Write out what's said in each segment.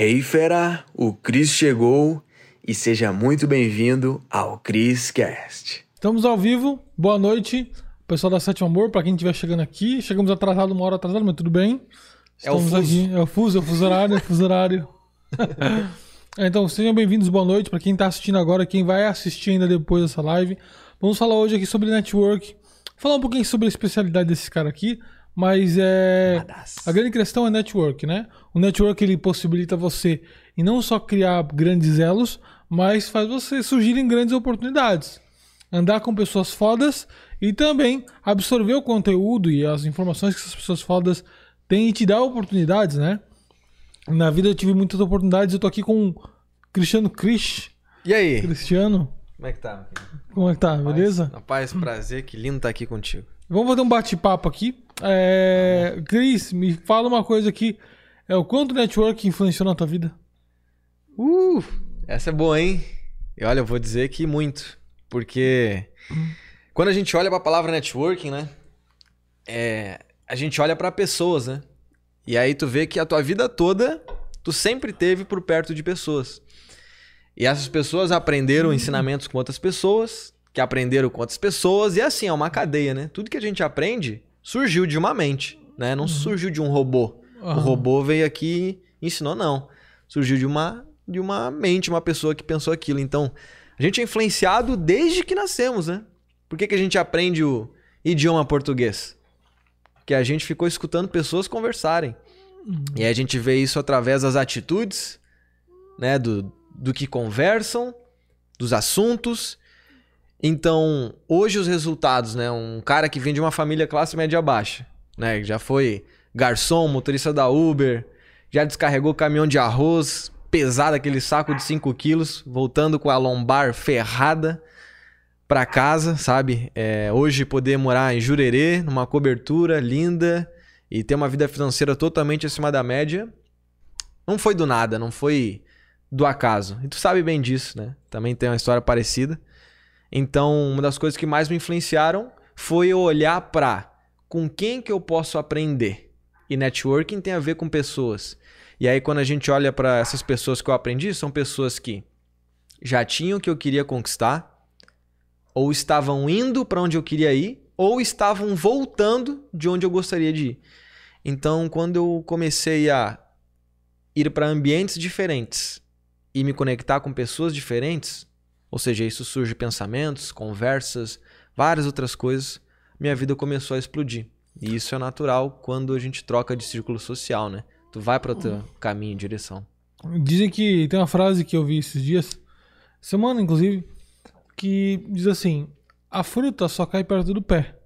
Hey fera, o Cris chegou e seja muito bem-vindo ao Cris Cast. Estamos ao vivo, boa noite, pessoal da Sétimo Amor, para quem estiver chegando aqui. Chegamos atrasado, uma hora atrasado, mas tudo bem. É o Estamos fuso. aqui. É o fuso, é o fuso horário, é o fuso horário. então, sejam bem-vindos, boa noite para quem está assistindo agora, quem vai assistir ainda depois dessa live. Vamos falar hoje aqui sobre network, falar um pouquinho sobre a especialidade desse cara aqui, mas é a grande questão é network, né? O network ele possibilita você e não só criar grandes elos, mas faz você surgirem grandes oportunidades. Andar com pessoas fodas e também absorver o conteúdo e as informações que essas pessoas fodas têm e te dar oportunidades, né? Na vida eu tive muitas oportunidades, eu tô aqui com o Cristiano Cris. E aí? Cristiano, Como é que tá? como é que tá? Beleza? Na paz, prazer, que lindo estar aqui contigo. Vamos fazer um bate-papo aqui. É... Cris, me fala uma coisa aqui. É o quanto o network influenciou na tua vida? Uh, essa é boa, hein? E olha, eu vou dizer que muito. Porque quando a gente olha pra palavra networking, né? É, a gente olha pra pessoas, né? E aí tu vê que a tua vida toda tu sempre teve por perto de pessoas. E essas pessoas aprenderam ensinamentos com outras pessoas, que aprenderam com outras pessoas, e assim, é uma cadeia, né? Tudo que a gente aprende surgiu de uma mente, né? Não surgiu de um robô. O Aham. robô veio aqui e ensinou, não. Surgiu de uma, de uma mente, uma pessoa que pensou aquilo. Então, a gente é influenciado desde que nascemos, né? Por que, que a gente aprende o idioma português? Porque a gente ficou escutando pessoas conversarem. E aí a gente vê isso através das atitudes, né? Do, do que conversam, dos assuntos. Então, hoje os resultados, né? Um cara que vem de uma família classe média baixa, né? Já foi garçom, motorista da Uber, já descarregou caminhão de arroz, pesado aquele saco de 5 quilos, voltando com a lombar ferrada pra casa, sabe? É, hoje poder morar em Jurerê, numa cobertura linda e ter uma vida financeira totalmente acima da média, não foi do nada, não foi do acaso. E tu sabe bem disso, né? Também tem uma história parecida. Então, uma das coisas que mais me influenciaram foi eu olhar pra com quem que eu posso aprender. E networking tem a ver com pessoas. E aí quando a gente olha pra essas pessoas que eu aprendi, são pessoas que já tinham o que eu queria conquistar, ou estavam indo pra onde eu queria ir, ou estavam voltando de onde eu gostaria de ir. Então, quando eu comecei a ir para ambientes diferentes e me conectar com pessoas diferentes, ou seja, isso surge pensamentos, conversas, várias outras coisas, minha vida começou a explodir. E isso é natural quando a gente troca de círculo social, né? Tu vai para outro caminho, direção. Dizem que tem uma frase que eu vi esses dias, semana inclusive, que diz assim: a fruta só cai perto do pé.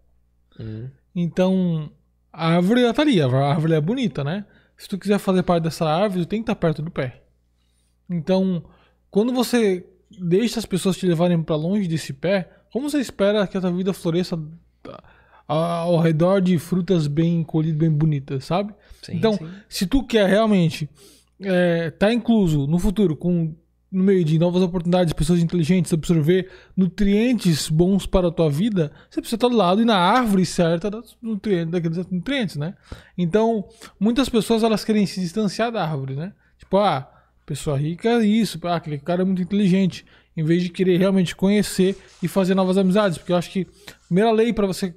Uhum. Então, a árvore tá ali, a árvore é bonita, né? Se tu quiser fazer parte dessa árvore, tu tem que estar perto do pé. Então, quando você deixa as pessoas te levarem para longe desse pé, como você espera que a tua vida floresça a- ao redor de frutas bem colhidas, bem bonitas, sabe? Sim, então, sim. se tu quer realmente estar incluso no futuro com no meio de novas oportunidades, pessoas inteligentes, absorver nutrientes bons para a tua vida, você precisa estar do lado e na árvore certa nutrientes, daqueles nutrientes, né? Então, muitas pessoas elas querem se distanciar da árvore, né? Tipo, ah, pessoa rica é isso, ah, aquele cara é muito inteligente, em vez de querer realmente conhecer e fazer novas amizades, porque eu acho que a primeira lei para você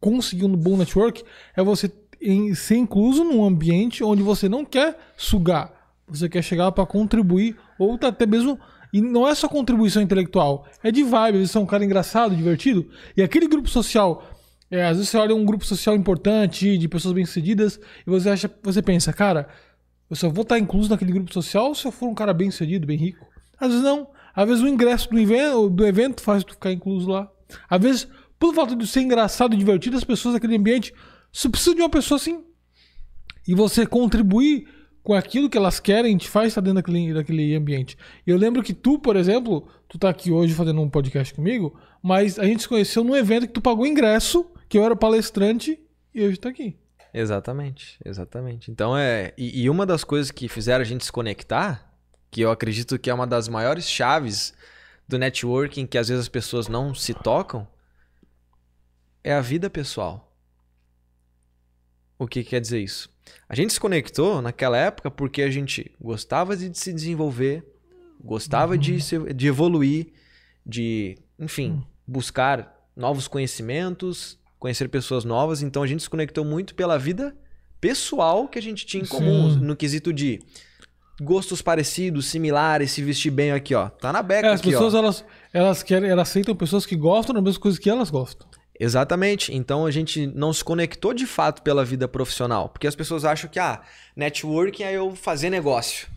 conseguir um bom network é você em- ser incluso num ambiente onde você não quer sugar, você quer chegar para contribuir ou tá até mesmo e não é só contribuição intelectual, é de vibe, você é um cara engraçado, divertido, e aquele grupo social, é, às vezes você olha um grupo social importante, de pessoas bem-sucedidas, e você acha, você pensa, cara, eu só vou estar incluso naquele grupo social se eu for um cara bem-sucedido, bem rico. Às vezes não. Às vezes o ingresso do evento, do evento faz tu ficar incluso lá. Às vezes, por fato de ser engraçado e divertido, as pessoas daquele ambiente só precisam de uma pessoa assim. E você contribuir com aquilo que elas querem te faz estar dentro daquele, daquele ambiente. Eu lembro que tu, por exemplo, tu tá aqui hoje fazendo um podcast comigo, mas a gente se conheceu num evento que tu pagou ingresso, que eu era palestrante, e hoje tá aqui. Exatamente, exatamente. Então é. E, e uma das coisas que fizeram a gente se conectar, que eu acredito que é uma das maiores chaves do networking que às vezes as pessoas não se tocam, é a vida pessoal. O que quer dizer isso? A gente se conectou naquela época porque a gente gostava de se desenvolver, gostava de, se, de evoluir, de, enfim, buscar novos conhecimentos, conhecer pessoas novas. Então a gente se conectou muito pela vida pessoal que a gente tinha em comum, Sim. no quesito de gostos parecidos, similares, se vestir bem aqui, ó. Tá na beca É, as aqui, pessoas, ó. elas, elas querem, elas aceitam pessoas que gostam das mesmas coisas que elas gostam. Exatamente. Então a gente não se conectou de fato pela vida profissional. Porque as pessoas acham que, ah, networking é eu fazer negócio.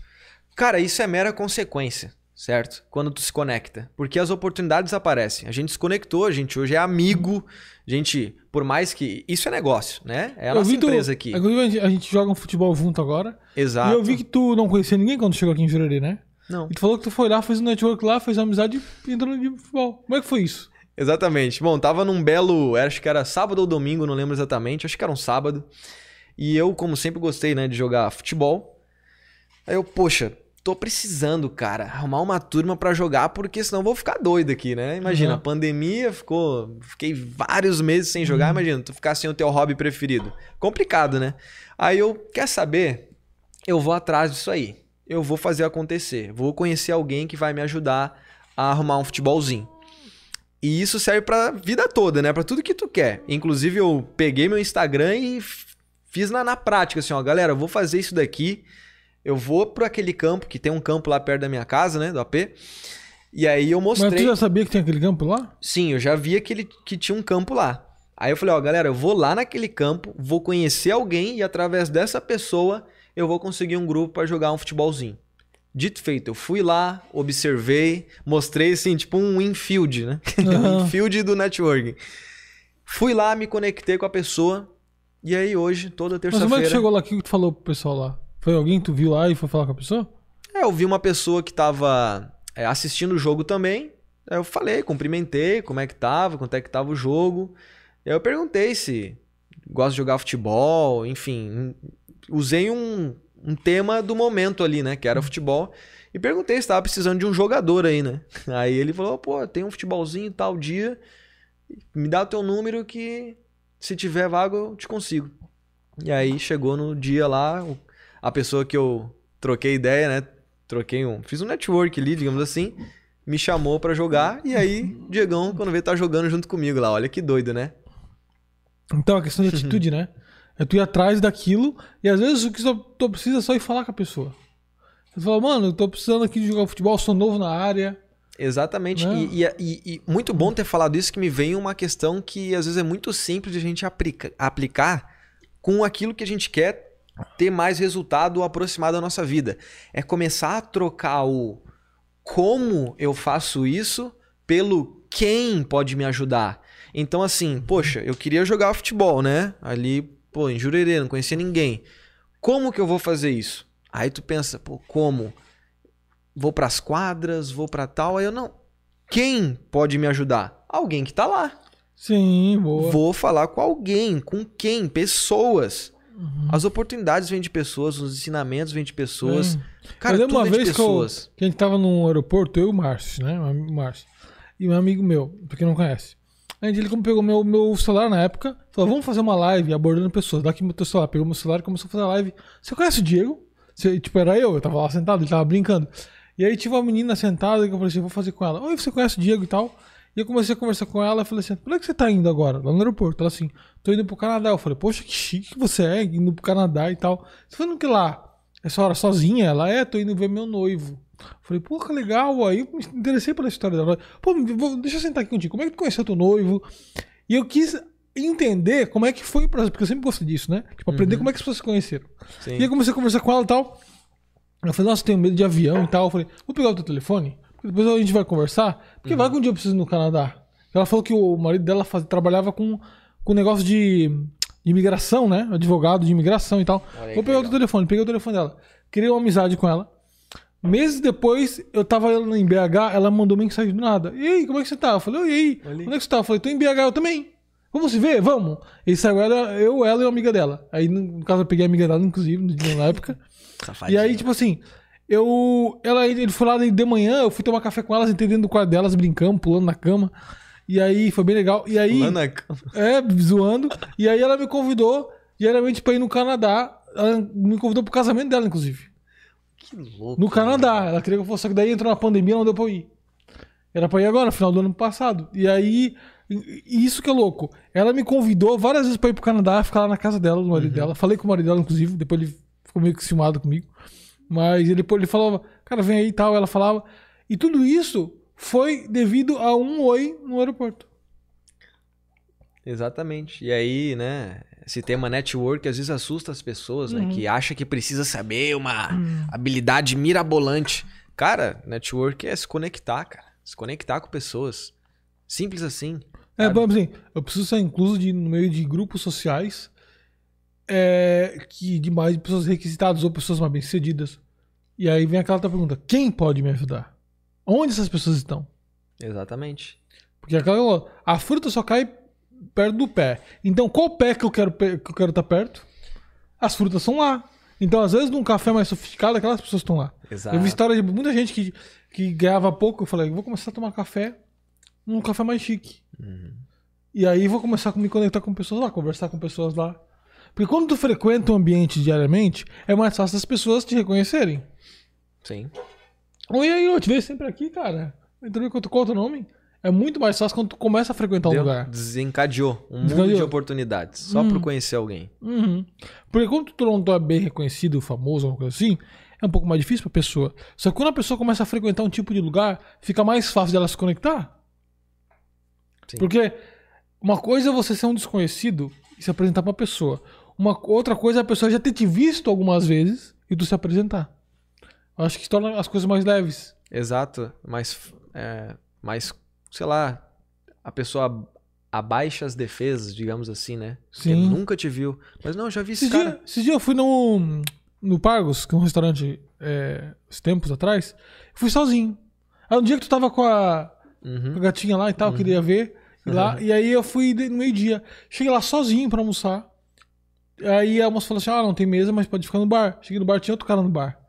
Cara, isso é mera consequência, certo? Quando tu se conecta. Porque as oportunidades aparecem. A gente se conectou, a gente hoje é amigo. A gente, por mais que. Isso é negócio, né? É a Eu nossa tu- empresa aqui. A gente, a gente joga um futebol junto agora. Exato. E eu vi que tu não conhecia ninguém quando chegou aqui em Jurerê, né? Não. E tu falou que tu foi lá, fez um network lá, fez uma amizade e entrou no time de futebol. Como é que foi isso? Exatamente. Bom, tava num belo. Acho que era sábado ou domingo, não lembro exatamente. Acho que era um sábado. E eu, como sempre gostei, né, de jogar futebol. Aí eu, poxa, tô precisando, cara, arrumar uma turma pra jogar, porque senão vou ficar doido aqui, né? Imagina, Uhum. a pandemia ficou. Fiquei vários meses sem jogar. Imagina, tu ficar sem o teu hobby preferido. Complicado, né? Aí eu, quer saber? Eu vou atrás disso aí. Eu vou fazer acontecer. Vou conhecer alguém que vai me ajudar a arrumar um futebolzinho. E isso serve pra vida toda, né? Pra tudo que tu quer. Inclusive, eu peguei meu Instagram e fiz na, na prática, assim, ó, galera, eu vou fazer isso daqui. Eu vou pro aquele campo, que tem um campo lá perto da minha casa, né? Do AP. E aí eu Mas mostrei. tu já sabia que tem aquele campo lá? Sim, eu já via que, ele, que tinha um campo lá. Aí eu falei, ó, galera, eu vou lá naquele campo, vou conhecer alguém e através dessa pessoa eu vou conseguir um grupo pra jogar um futebolzinho. Dito feito, eu fui lá, observei, mostrei assim, tipo um infield, né? um Aham. infield do networking. Fui lá, me conectei com a pessoa e aí hoje, toda Mas como é terça-feira... que chegou lá? O que tu falou pro pessoal lá? Foi alguém que tu viu lá e foi falar com a pessoa? É, eu vi uma pessoa que tava é, assistindo o jogo também. Aí eu falei, cumprimentei, como é que tava, quanto é que tava o jogo. Aí eu perguntei se gosta de jogar futebol, enfim. Usei um, um tema do momento ali, né? Que era futebol. E perguntei se tava precisando de um jogador aí, né? Aí ele falou, pô, tem um futebolzinho tal dia. Me dá o teu número que se tiver vaga eu te consigo. E aí chegou no dia lá, o- a pessoa que eu troquei ideia, né? Troquei um. Fiz um network ali, digamos assim. Me chamou pra jogar. E aí, Diegão, quando veio, tá jogando junto comigo lá. Olha que doido, né? Então, a questão de atitude, né? É tu ir atrás daquilo e às vezes o que tu precisa é só ir falar com a pessoa. Você fala, mano, eu tô precisando aqui de jogar futebol, sou novo na área. Exatamente. Né? E, e- e- e muito bom ter falado isso, que me vem uma questão que às vezes é muito simples de a gente aplica- aplicar com aquilo que a gente quer ter mais resultado ou aproximar da nossa vida. É começar a trocar o como eu faço isso pelo quem pode me ajudar. Então, assim, poxa, eu queria jogar futebol, né? Ali, pô, em Jurerê, não conhecia ninguém. Como que eu vou fazer isso? Aí tu pensa, pô, como? Vou pras quadras, vou pra tal. Aí eu não. Quem pode me ajudar? Alguém que tá lá. Sim, boa. Vou falar com alguém, com quem? Pessoas. Uhum. As oportunidades vêm de pessoas, os ensinamentos vêm de pessoas. Sim. Cara, eu lembro tudo uma é de vez que, eu, que a gente tava no aeroporto, eu e o Márcio, né? O Márcio. E um amigo meu, pra quem não conhece. A gente ele como pegou meu, meu celular na época, falou, vamos fazer uma live abordando pessoas. Daqui meu teu celular, pegou meu celular e começou a fazer a live. Você conhece o Diego? Você, tipo, era eu, eu tava lá sentado, ele tava brincando. E aí tinha uma menina sentada que eu falei assim, vou fazer com ela. Oi, você conhece o Diego e tal? E eu comecei a conversar com ela falei assim, por que você tá indo agora? Lá no aeroporto. Ela assim, tô indo pro Canadá. Eu falei, poxa, que chique que você é, indo pro Canadá e tal. Você foi no que lá? Essa hora sozinha? Ela é, tô indo ver meu noivo. Eu Falei, pô, que legal. Aí eu me interessei pela história dela. Pô, deixa eu sentar aqui contigo. Como é que tu conheceu teu noivo? E eu quis entender como é que foi pra porque eu sempre gostei disso, né? Tipo, aprender como é que as pessoas se conheceram. Sim. E aí comecei a conversar com ela e tal. Eu falei, nossa, tenho medo de avião e tal. Eu falei, vou pegar o teu telefone, depois a gente vai conversar. Porque vai que um dia eu preciso ir no Canadá. Ela falou que o marido dela faz- trabalhava com, com negócio de, imigração, né? Advogado de imigração e tal. Olha aí Vou pegar o telefone, peguei o telefone dela. Criei uma amizade com ela. Meses depois, eu tava em BH, ela mandou mensagem do nada. E aí, como é que você tá? Eu falei, e aí? Onde é que você tá? Eu falei, tô em BH, eu também. Vamos se ver? Vamos. E saiu ela, eu, ela e uma amiga dela. Aí, no no caso, eu peguei a amiga dela, inclusive, na época. E aí, tipo assim, eu. Ela, ele foi lá de manhã, eu fui tomar café com elas, entrei dentro do quarto delas, brincando, pulando na cama. E aí foi bem legal. E aí. Lá na cama. É, zoando. E aí ela me convidou diariamente pra ir no Canadá. Ela me convidou pro casamento dela, inclusive. Que louco. No Canadá. Ela queria que eu fosse, só que daí entrou na pandemia não deu pra eu ir. Era pra ir agora, no final do ano passado. E aí, isso que é louco. Ela me convidou várias vezes pra ir pro Canadá, ficar lá na casa dela, do marido dela. Falei com o marido dela, inclusive, depois ele ficou meio que ciumado comigo. Mas ele, ele falava, cara, vem aí e tal. Ela falava. E tudo isso foi devido a um oi no aeroporto. Exatamente. E aí, né, esse tema network às vezes assusta as pessoas, né, que acha que precisa saber uma habilidade mirabolante. Cara, network é se conectar, cara. Se conectar com pessoas. Simples assim. É, sabe? assim, eu preciso ser incluso de, no meio de grupos sociais é, que de mais pessoas requisitadas ou pessoas mais bem-sucedidas. E aí vem aquela outra pergunta: quem pode me ajudar? Onde essas pessoas estão? Exatamente. Porque aquela, a fruta só cai perto do pé. Então, qual pé que eu quero que eu quero estar perto? As frutas são lá. Então, às vezes, num café mais sofisticado, aquelas pessoas estão lá. Exato. Eu vi história de muita gente que, que ganhava pouco. Eu falei, vou começar a tomar café num café mais chique. E aí vou começar a me conectar com pessoas lá, conversar com pessoas lá. Porque quando tu frequenta um ambiente diariamente, é mais fácil as pessoas te reconhecerem. Sim. Oi, aí, eu te vejo sempre aqui, cara. Entendeu qual qual é o teu nome? É muito mais fácil quando tu começa a frequentar um Deu- lugar. Desencadeou um mundo Desencadeou. de oportunidades. Só por conhecer alguém. Uhum. Porque quando tu não é bem reconhecido, famoso, alguma coisa assim, é um pouco mais difícil pra pessoa. Só que quando a pessoa começa a frequentar um tipo de lugar, fica mais fácil dela se conectar. Sim. Porque uma coisa é você ser um desconhecido e se apresentar pra pessoa. Uma outra coisa é a pessoa já ter te visto algumas vezes e tu se apresentar. Eu acho que torna as coisas mais leves. Exato. Mas, é, mas, sei lá, a pessoa abaixa as defesas, digamos assim, né? Porque Sim. nunca te viu. Mas não, eu já vi esse Esses cara. dias esse dia eu fui no, no Pargos, que é um restaurante é, uns tempos atrás. Fui sozinho. Aí um dia que tu tava com a, Uhum. com a gatinha lá e tal, eu queria ver. E, lá, e aí eu fui no meio-dia. Cheguei lá sozinho pra almoçar. Aí a moça falou assim: Ah, não tem mesa, mas pode ficar no bar. Cheguei no bar, tinha outro cara no bar.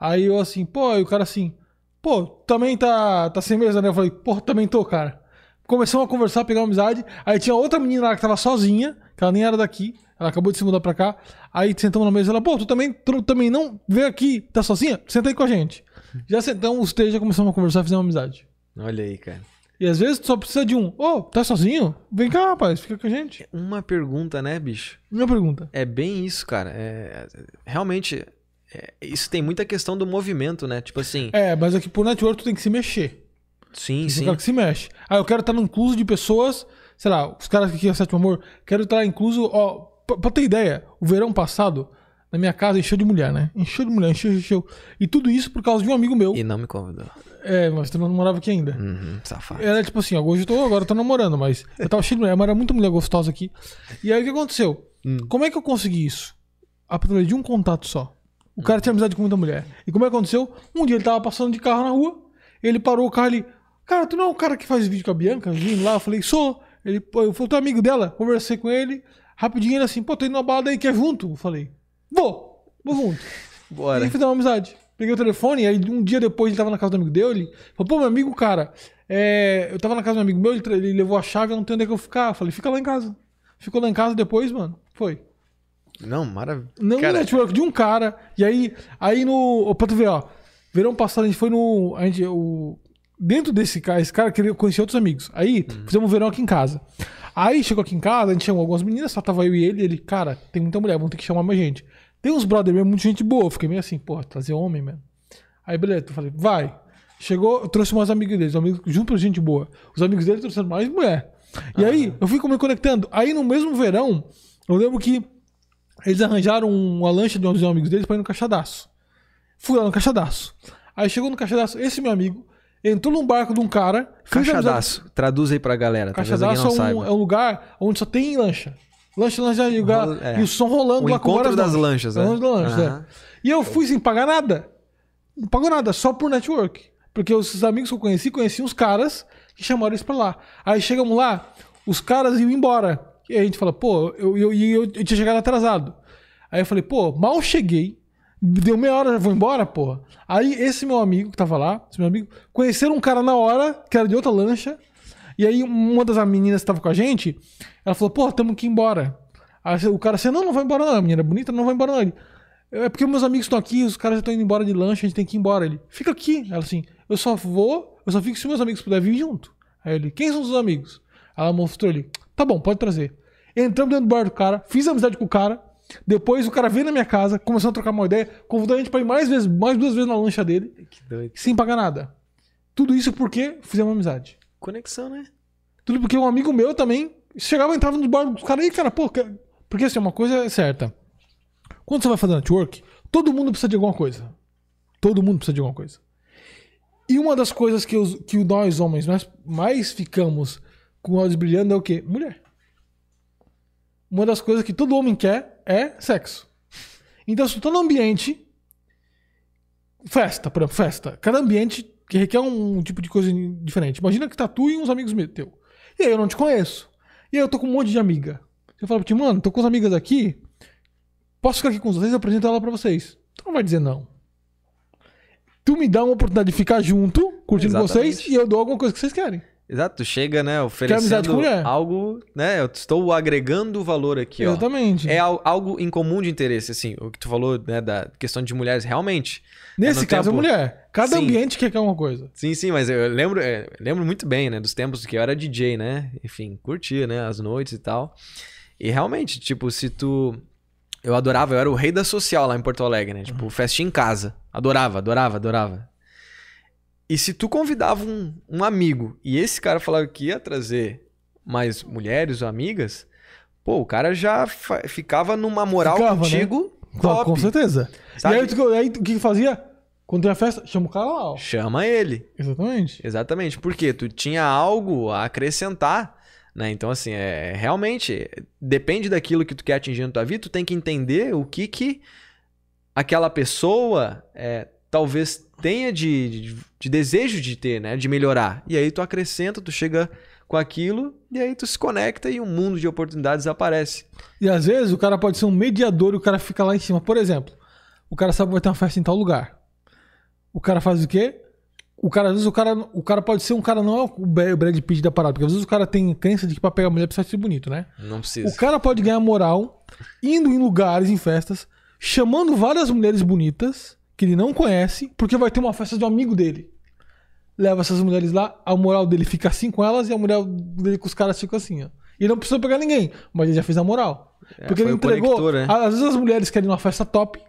Aí eu assim, pô, e o cara assim, pô, também tá, tá sem mesa, né? Eu falei, pô, também tô, cara. Começamos a conversar, pegar amizade. Aí tinha outra menina lá que tava sozinha, que ela nem era daqui. Ela acabou de se mudar pra cá. Aí sentamos na mesa ela, pô, tu também, tu também não veio aqui, tá sozinha? Senta aí com a gente. Já sentamos os três, já começamos a conversar, fizemos amizade. Olha aí, cara. E às vezes tu só precisa de um. Ô, tá sozinho? Vem cá, rapaz, fica com a gente. Uma pergunta, né, bicho? Minha pergunta. É bem isso, cara. É, realmente, é, isso tem muita questão do movimento, né? Tipo assim, É, mas aqui por network tu tem que se mexer. sim, Tem sim. cara que se mexe. Ah, eu quero estar no incluso de pessoas, sei lá, os caras que aqui é sétimo amor, quero estar incluso, ó, pra, pra ter ideia, o verão passado, na minha casa encheu de mulher, né? Encheu de mulher, encheu, encheu. E tudo isso por causa de um amigo meu. E não me convidou. É, mas tu não morava aqui ainda. Uhum, safado. Era tipo assim, ó, hoje eu tô, agora eu tô namorando, mas eu tava cheio de mulher, mas era muita mulher gostosa aqui. E aí o que aconteceu? Como é que eu consegui isso? Através de um contato só. O cara tinha amizade com muita mulher. E como é que aconteceu? Um dia ele tava passando de carro na rua, ele parou o carro ali. Cara, tu não é o cara que faz vídeo com a Bianca? Vindo lá, eu falei, sou. Ele, eu fui teu amigo dela, conversei com ele, rapidinho ele assim, pô, tô indo numa balada aí, quer junto? Eu falei, vou, vou junto. E Bora. aí fizemos uma amizade. Peguei o telefone, aí um dia depois ele tava na casa do amigo dele. Ele falou, pô, meu amigo, cara, é, eu tava na casa do amigo meu, ele, ele levou a chave, eu não tenho onde é que eu ficar. Eu falei, fica lá em casa. Ficou lá em casa depois, mano. Foi. Não, maravilha. Não Cara, network de um cara. E aí, aí no. Pra tu ver, ó. Verão passado a gente foi no. A gente, o, dentro desse cara, esse cara queria conhecer outros amigos. Aí fizemos um verão aqui em casa. Aí chegou aqui em casa, a gente chamou algumas meninas, só tava eu e ele. Ele, cara, tem muita mulher, vamos ter que chamar mais gente. Tem uns brother mesmo, muita gente boa. Eu fiquei meio assim, porra, trazer homem mesmo. Aí, beleza, eu falei, vai. Chegou, eu trouxe umas amigos deles, amigos junto pra gente boa. Os amigos dele trouxeram mais mulher. E aí, eu fui me conectando. Aí, no mesmo verão, eu lembro que eles arranjaram uma lancha de uns amigos deles pra ir no Caixadaço. Fui lá no Caixadaço. Aí chegou no Caixadaço, esse meu amigo entrou num barco de um cara. amizade- Caixadaço. Traduz aí pra galera. Caixadaço é um, é um lugar onde só tem lancha. Lancha, lancha, e, Rola- é. e o som rolando O lá com várias das lanchas? O encontro das lanchas, Aham. é. E eu fui sem pagar nada. Não pagou nada, só por network. Porque os amigos que eu conheci, conheciam os caras que chamaram eles pra lá. Aí chegamos lá, os caras iam embora. E a gente fala, pô, eu, eu, eu, eu tinha chegado atrasado. Aí eu falei, pô, mal cheguei. Deu meia hora, já vou embora, pô. Aí esse meu amigo que tava lá, esse meu amigo, conheceram um cara na hora, que era de outra lancha. E aí uma das meninas que tava com a gente, ela falou, pô, tamo que ir embora. Aí o cara assim, não, não vai embora não, a menina é bonita, não vai embora não. Ele, é porque meus amigos estão aqui, os caras já estão indo embora de lanche, a gente tem que ir embora. Ele, fica aqui. Ela assim, eu só vou, eu só fico se meus amigos puderem vir junto. Aí ele, quem são os seus amigos? Ela mostrou ele, tá bom, pode trazer. Entramos dentro do bar do cara, fiz amizade com o cara. Depois o cara veio na minha casa, começou a trocar uma ideia, convidou a gente pra ir mais vezes, mais duas vezes na lancha dele, Que doido. sem pagar nada. Tudo isso porque fizemos amizade. Conexão, né? Tudo porque um amigo meu também chegava e entrava nos bar dos caras aí, cara, pô, porque assim, uma coisa é certa. Quando você vai fazer network, todo mundo precisa de alguma coisa. Todo mundo precisa de alguma coisa. E uma das coisas que, os, que nós, homens, mais, mais ficamos com olhos brilhando é o quê? Mulher. Uma das coisas que todo homem quer é sexo. Então, se no ambiente. Festa, por exemplo, festa. Cada ambiente que requer um tipo de coisa diferente. Imagina que tá tu e uns amigos meus teu. E aí eu não te conheço. E aí eu tô com um monte de amiga. Eu falo pra ti, mano, tô com as amigas aqui. Posso ficar aqui com vocês e apresentar ela pra vocês? Tu não vai dizer não. Tu me dá uma oportunidade de ficar junto, curtindo Exatamente. vocês, e eu dou alguma coisa que vocês querem. Exato, tu chega, né, oferecendo algo, né, eu estou agregando valor aqui, ó. Exatamente. É al- algo em comum de interesse, assim, o que tu falou, né, da questão de mulheres, realmente. Nesse no caso, tempo- é mulher. Cada Sim. ambiente quer uma coisa. Sim, sim, mas eu lembro, é, lembro muito bem, né, dos tempos que eu era DJ, né, enfim, curtia, né, as noites e tal. E realmente, tipo, se tu... Eu adorava, eu era o rei da social lá em Porto Alegre, né, tipo, festinha em casa. Adorava, adorava, adorava. E se tu convidava um, um amigo e esse cara falava que ia trazer mais mulheres ou amigas, pô, o cara já ficava numa moral Ficava, né? contigo Com, top. com certeza. Sabe? E aí, tu- aí, o que que fazia? Quando tem a festa, chama o cara lá, ó. Chama ele. Exatamente. Exatamente, porque tu tinha algo a acrescentar, né? Então, assim, é realmente depende daquilo que tu quer atingir na tua vida, tu tem que entender o que que aquela pessoa é, talvez tenha de, de, de desejo de ter, né? De melhorar. E aí tu acrescenta, tu chega com aquilo e aí tu se conecta e um mundo de oportunidades aparece. E às vezes o cara pode ser um mediador e o cara fica lá em cima. Por exemplo, o cara sabe que vai ter uma festa em tal lugar. O cara faz o quê? O cara, às vezes, o cara, o cara pode ser um cara, não é o Brad Pitt da parada, porque às vezes o cara tem crença de que pra pegar mulher precisa ser bonito, né? Não O precisa. cara pode ganhar moral indo em lugares, em festas, chamando várias mulheres bonitas que ele não conhece, porque vai ter uma festa de um amigo dele. Leva essas mulheres lá, a moral dele fica assim com elas e a moral dele com os caras fica assim, ó. E não precisa pegar ninguém, mas ele já fez a moral. É, porque ele entregou. conector, né? Às vezes as mulheres querem uma festa top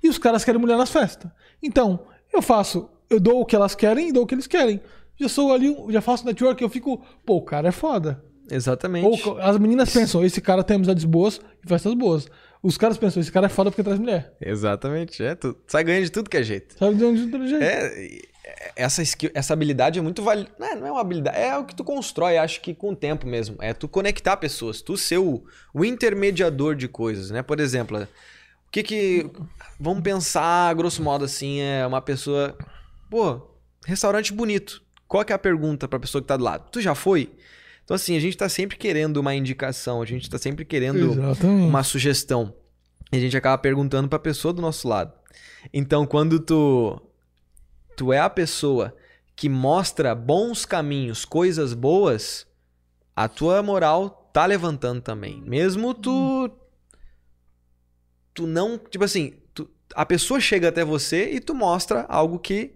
e os caras querem mulher nas festas. Então, eu faço, eu dou o que elas querem e dou o que eles querem. Já sou ali, já faço network, eu fico, pô, o cara é foda. Exatamente. Ou as meninas pensam, esse cara tem amizades boas e festas boas. Os caras pensam, esse cara é foda porque traz mulher. Exatamente. É, tu sai ganhando de tudo que é jeito. Sabe de onde do jeito? É, essa, skill, essa habilidade é muito valiosa. Não, é- não é uma habilidade, é o que tu constrói, acho que com o tempo mesmo. É tu conectar pessoas, tu ser o, o intermediador de coisas, né? Por exemplo, o que que. Vamos pensar, grosso modo, assim, é uma pessoa. Pô, restaurante bonito. Qual que é a pergunta pra pessoa que tá do lado? Tu já foi? Então, assim, a gente tá sempre querendo uma indicação, a gente tá sempre querendo Exatamente. uma sugestão. E a gente acaba perguntando pra pessoa do nosso lado. Então, quando tu tu é a pessoa que mostra bons caminhos, coisas boas, a tua moral tá levantando também. Mesmo tu tu não, tipo assim, tu- a pessoa chega até você e tu mostra algo que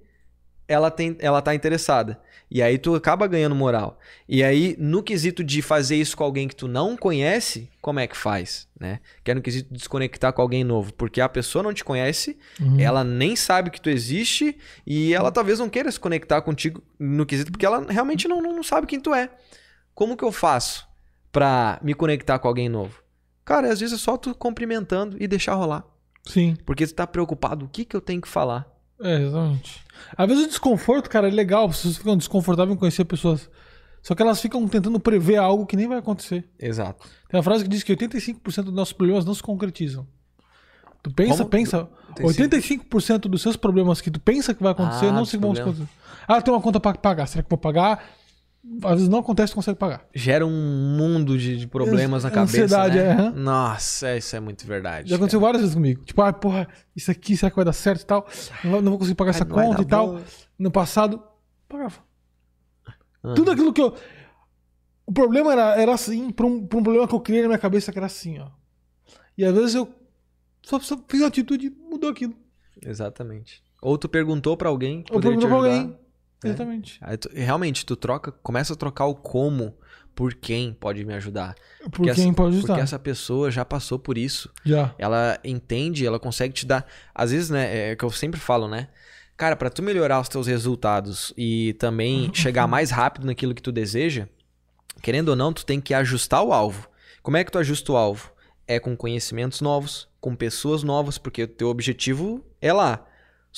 ela tem, ela tá interessada. E aí tu acaba ganhando moral. E aí, no quesito de fazer isso com alguém que tu não conhece, como é que faz, né? Que é no quesito de desconectar com alguém novo. Porque a pessoa não te conhece, Uhum. ela nem sabe que tu existe e ela talvez não queira se conectar contigo no quesito porque ela realmente não, não sabe quem tu é. Como que eu faço pra me conectar com alguém novo? Cara, às vezes é só tu cumprimentando e deixar rolar. Sim, Porque tu tá preocupado, o que que eu tenho que falar? É, exatamente. Às vezes o desconforto, cara, é legal. Pessoas ficam desconfortáveis em conhecer pessoas. Só que elas ficam tentando prever algo que nem vai acontecer. Exato. Tem uma frase que diz que 85% dos nossos problemas não se concretizam. Tu pensa, Como? pensa. 85% dos seus problemas que tu pensa que vai acontecer Ah, não se vão acontecer. Ah, tem uma conta pra pagar. Será que vou pagar? Às vezes não acontece, tu consegue pagar. Gera um mundo de, de problemas na cabeça. Ansiedade, né? é. Nossa, isso é muito verdade. Já aconteceu várias vezes comigo. Tipo, ah, porra, isso aqui, será que vai dar certo e tal? Não vou, não vou conseguir pagar essa Ai, não vai conta e tal. No passado, pagava. Aham. Tudo aquilo que eu. O problema era, era assim, pra um, pra um problema que eu criei na minha cabeça que era assim, ó. E às vezes eu só, só fiz uma atitude e mudou aquilo. Exatamente. Ou tu perguntou pra alguém. Ou perguntou pra alguém. Exatamente. Aí tu- realmente, tu troca, começa a trocar o como por quem pode me ajudar. Por quem essa, pode ajudar. Porque essa pessoa já passou por isso. Já. Ela entende, ela consegue te dar. Às vezes, né, é o que eu sempre falo, né? Cara, pra tu melhorar os teus resultados e também chegar mais rápido naquilo que tu deseja, querendo ou não, tu tem que ajustar o alvo. Como é que tu ajusta o alvo? É com conhecimentos novos, com pessoas novas, porque o teu objetivo é lá.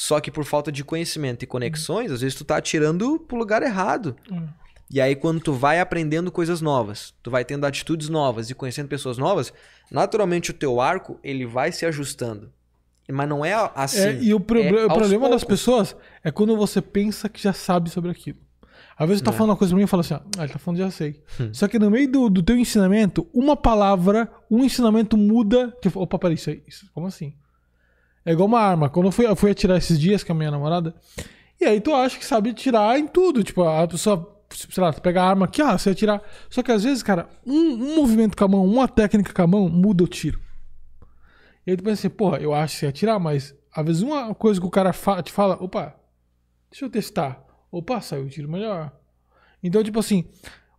Só que por falta de conhecimento e conexões, às vezes tu tá atirando pro lugar errado. Hum. E aí, quando tu vai aprendendo coisas novas, tu vai tendo atitudes novas e conhecendo pessoas novas, naturalmente o teu arco ele vai se ajustando. Mas não é assim. É, e o, proble- é o problema das poucos. pessoas é quando você pensa que já sabe sobre aquilo. Às vezes você tá É. falando uma coisa pra mim e fala assim, ah, ele tá falando já sei. Hum. Só que no meio do, do teu ensinamento, uma palavra, um ensinamento muda. Que, opa, peraí, isso, aí, isso, como assim? É igual uma arma. Quando eu fui, eu fui atirar esses dias com a minha namorada, e aí tu acha que sabe atirar em tudo. Tipo, a pessoa, sei lá, tu pega a arma aqui, ah, você atirar. Só que às vezes, cara, um, um movimento com a mão, uma técnica com a mão, muda o tiro. E aí tu pensa assim, porra, eu acho que sei atirar, mas às vezes uma coisa que o cara fa- te fala, opa, deixa eu testar. Opa, saiu o tiro melhor. Então, tipo assim,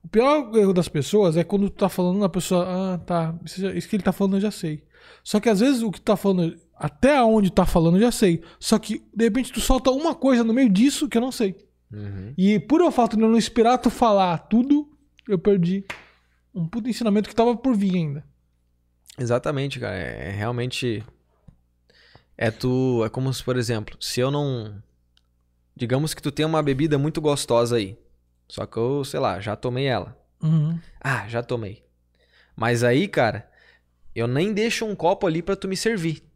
o pior erro das pessoas é quando tu tá falando, a pessoa, ah, tá, isso que ele tá falando eu já sei. Só que às vezes o que tu tá falando, até onde tá falando eu já sei. Só que, de repente, tu solta uma coisa no meio disso que eu não sei. Uhum. E por eu fato de eu não esperar tu falar tudo, eu perdi um puto ensinamento que tava por vir ainda. Exatamente, cara. É realmente. É tu. É como se, por exemplo, se eu não. Digamos que tu tem uma bebida muito gostosa aí. Só que eu, sei lá, já tomei ela. Uhum. Ah, já tomei. Mas aí, cara, eu nem deixo um copo ali pra tu me servir.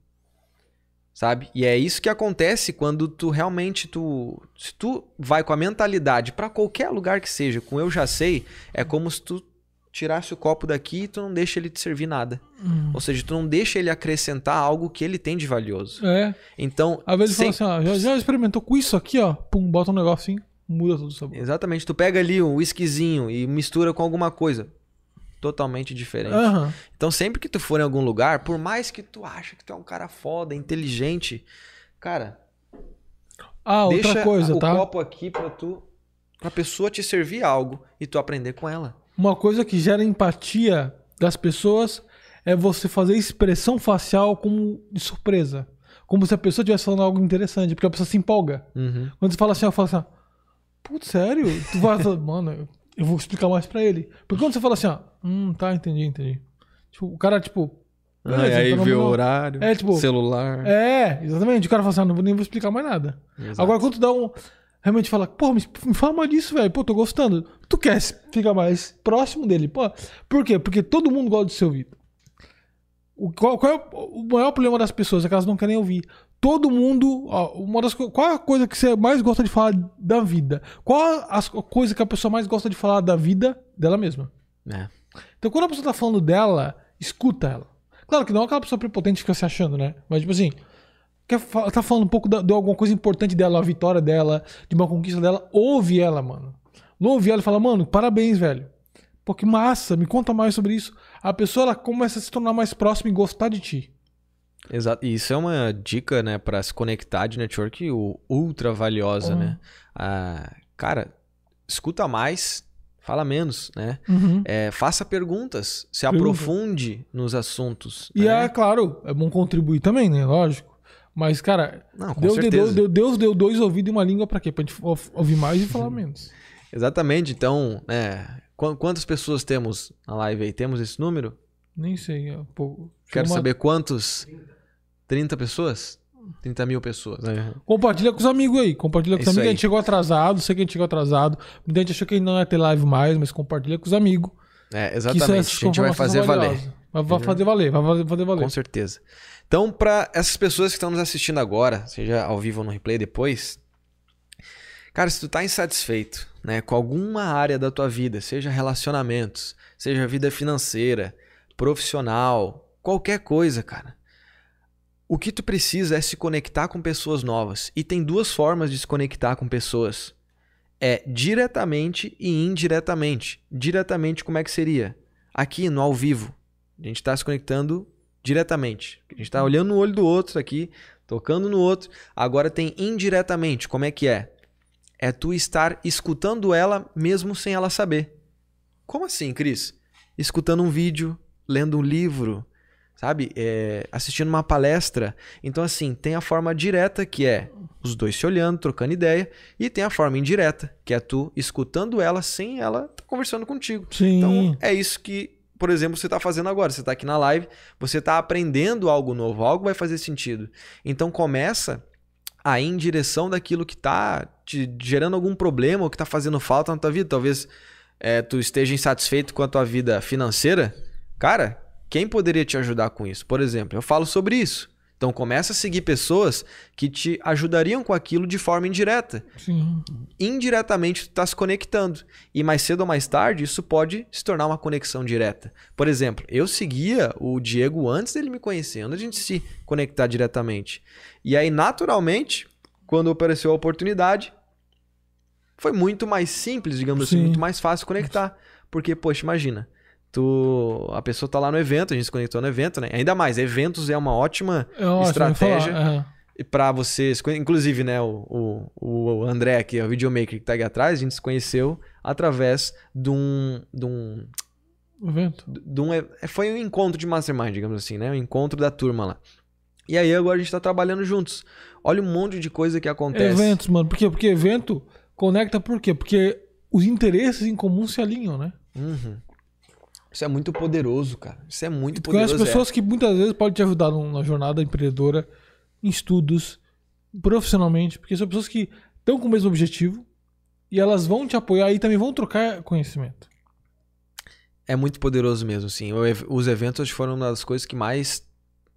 Sabe? E é isso que acontece quando tu realmente tu, se tu vai com a mentalidade pra qualquer lugar que seja, com eu já sei, é como se tu tirasse o copo daqui e tu não deixa ele te servir nada. Uhum. Ou seja, tu não deixa ele acrescentar algo que ele tem de valioso. É. Então, Às vezes sem- fala assim, ó, já, já experimentou com isso aqui, ó. Pum, bota um negocinho, muda todo o sabor. exatamente, tu pega ali um whiskyzinho e mistura com alguma coisa totalmente diferente. Aham. Então, sempre que tu for em algum lugar, por mais que tu acha que tu é um cara foda, inteligente, cara, Ah, outra deixa coisa, o tá? copo aqui pra tu, pra pessoa te servir algo e tu aprender com ela. Uma coisa que gera empatia das pessoas é você fazer expressão facial como de surpresa. Como se a pessoa estivesse falando algo interessante, porque a pessoa se empolga. Uhum. Quando você fala assim, eu falo assim, putz, sério? Tu vai falar, mano, eu vou explicar mais pra ele. Porque quando você fala assim, ó, hum, tá, entendi, entendi. Tipo, o cara, tipo. beleza, então não- não- horário, É, tipo, celular. É, exatamente. O cara fala assim, ah, não vou nem vou explicar mais nada. Exato. Agora, quando tu dá um. Realmente fala, pô, me, me fala mais disso, velho. Pô, tô gostando. Tu quer ficar mais próximo dele. Pô, por quê? Porque todo mundo gosta de ser ouvido. O, qual, qual é o, o maior problema das pessoas? É que elas não querem ouvir. Todo mundo. Ó, uma das, qual é a coisa que você mais gosta de falar da vida? Qual a coisa que a pessoa mais gosta de falar da vida dela mesma? É. Então, quando a pessoa tá falando dela, escuta ela. Claro que não é aquela pessoa prepotente que fica se achando, né? Mas, tipo assim, quer fa- tá falando um pouco da- de alguma coisa importante dela, a vitória dela, de uma conquista dela, ouve ela, mano. Ouve ela e fala, mano, parabéns, velho. Pô, que massa, me conta mais sobre isso. A pessoa, ela começa a se tornar mais próxima e gostar de ti. Exato. E isso é uma dica, né, pra se conectar de network ultra valiosa, Uhum. né? Ah, cara, escuta mais, fala menos, né? Uhum. É, faça perguntas, se Pergunta. aprofunde nos assuntos. E né? é claro, é bom contribuir também, né? Lógico. Mas, cara, Não, Deus, deu, Deus deu dois ouvidos e uma língua pra quê? Pra gente ou- ouvir mais e falar menos. Exatamente. Então, né, qu- quantas pessoas temos na live aí? Temos esse número? Nem sei. É um pouco... Quero Chama- saber quantos? 30 pessoas? 30 mil pessoas. né? Compartilha com os amigos aí. Compartilha com os Isso amigos. A aí. gente chegou atrasado, sei que a gente chegou atrasado. Muita gente achou que a não ia ter live mais, mas compartilha com os amigos. É, isso- exatamente. A gente vai informações fazer valer. Vai, vai fazer valer, vai fazer, fazer valer. Com certeza. Então, para essas pessoas que estão nos assistindo agora, seja ao vivo ou no replay depois, cara, se tu tá insatisfeito, né, com alguma área da tua vida, seja relacionamentos, seja vida financeira, profissional, qualquer coisa, cara. O que tu precisa é se conectar com pessoas novas. E tem duas formas de se conectar com pessoas. é diretamente e indiretamente. Diretamente, como é que seria? Aqui no ao vivo, a gente está se conectando diretamente. A gente está olhando no olho do outro aqui, tocando no outro. Agora tem indiretamente, como é que é? É tu estar escutando ela mesmo sem ela saber. Como assim, Cris? Escutando um vídeo, lendo um livro, sabe? É, assistindo uma palestra. Então, assim, tem a forma direta, que é os dois se olhando, trocando ideia, e tem a forma indireta, que é tu escutando ela sem ela tá conversando contigo. Sim. Então, é isso que, por exemplo, você está fazendo agora. Você está aqui na live, você está aprendendo algo novo, algo vai fazer sentido. Então, começa a ir em direção daquilo que está te gerando algum problema ou que está fazendo falta na tua vida. Talvez é, tu esteja insatisfeito com a tua vida financeira. Cara, quem poderia te ajudar com isso? Por exemplo, eu falo sobre isso. Então começa a seguir pessoas que te ajudariam com aquilo de forma indireta. Sim. Indiretamente tu está se conectando. E mais cedo ou mais tarde isso pode se tornar uma conexão direta. Por exemplo, eu seguia o Diego antes dele me conhecer, antes a gente se conectar diretamente. E aí, naturalmente, quando apareceu a oportunidade, foi muito mais simples, digamos assim, Sim. muito mais fácil conectar. Porque, poxa, imagina, tu a pessoa tá lá no evento, a gente se conectou no evento, né? Ainda mais, eventos é uma ótima É estratégia é. para vocês. Inclusive, né, o, o, o André aqui, o videomaker que tá aqui atrás, a gente se conheceu através de um. De um, é, evento. de um é, foi um encontro de mastermind, digamos assim, né? Um encontro da turma lá. E aí agora a gente tá trabalhando juntos. Olha um monte de coisa que acontece. Eventos, mano. Por quê? Porque evento conecta por quê? Porque os interesses em comum se alinham, né? Uhum. Isso é muito poderoso, cara. Isso é muito Tu conhece poderoso. pessoas que muitas vezes podem te ajudar na jornada empreendedora, em estudos, profissionalmente, porque são pessoas que estão com o mesmo objetivo e elas vão te apoiar e também vão trocar conhecimento. É muito poderoso mesmo, sim. Os eventos foram uma das coisas que mais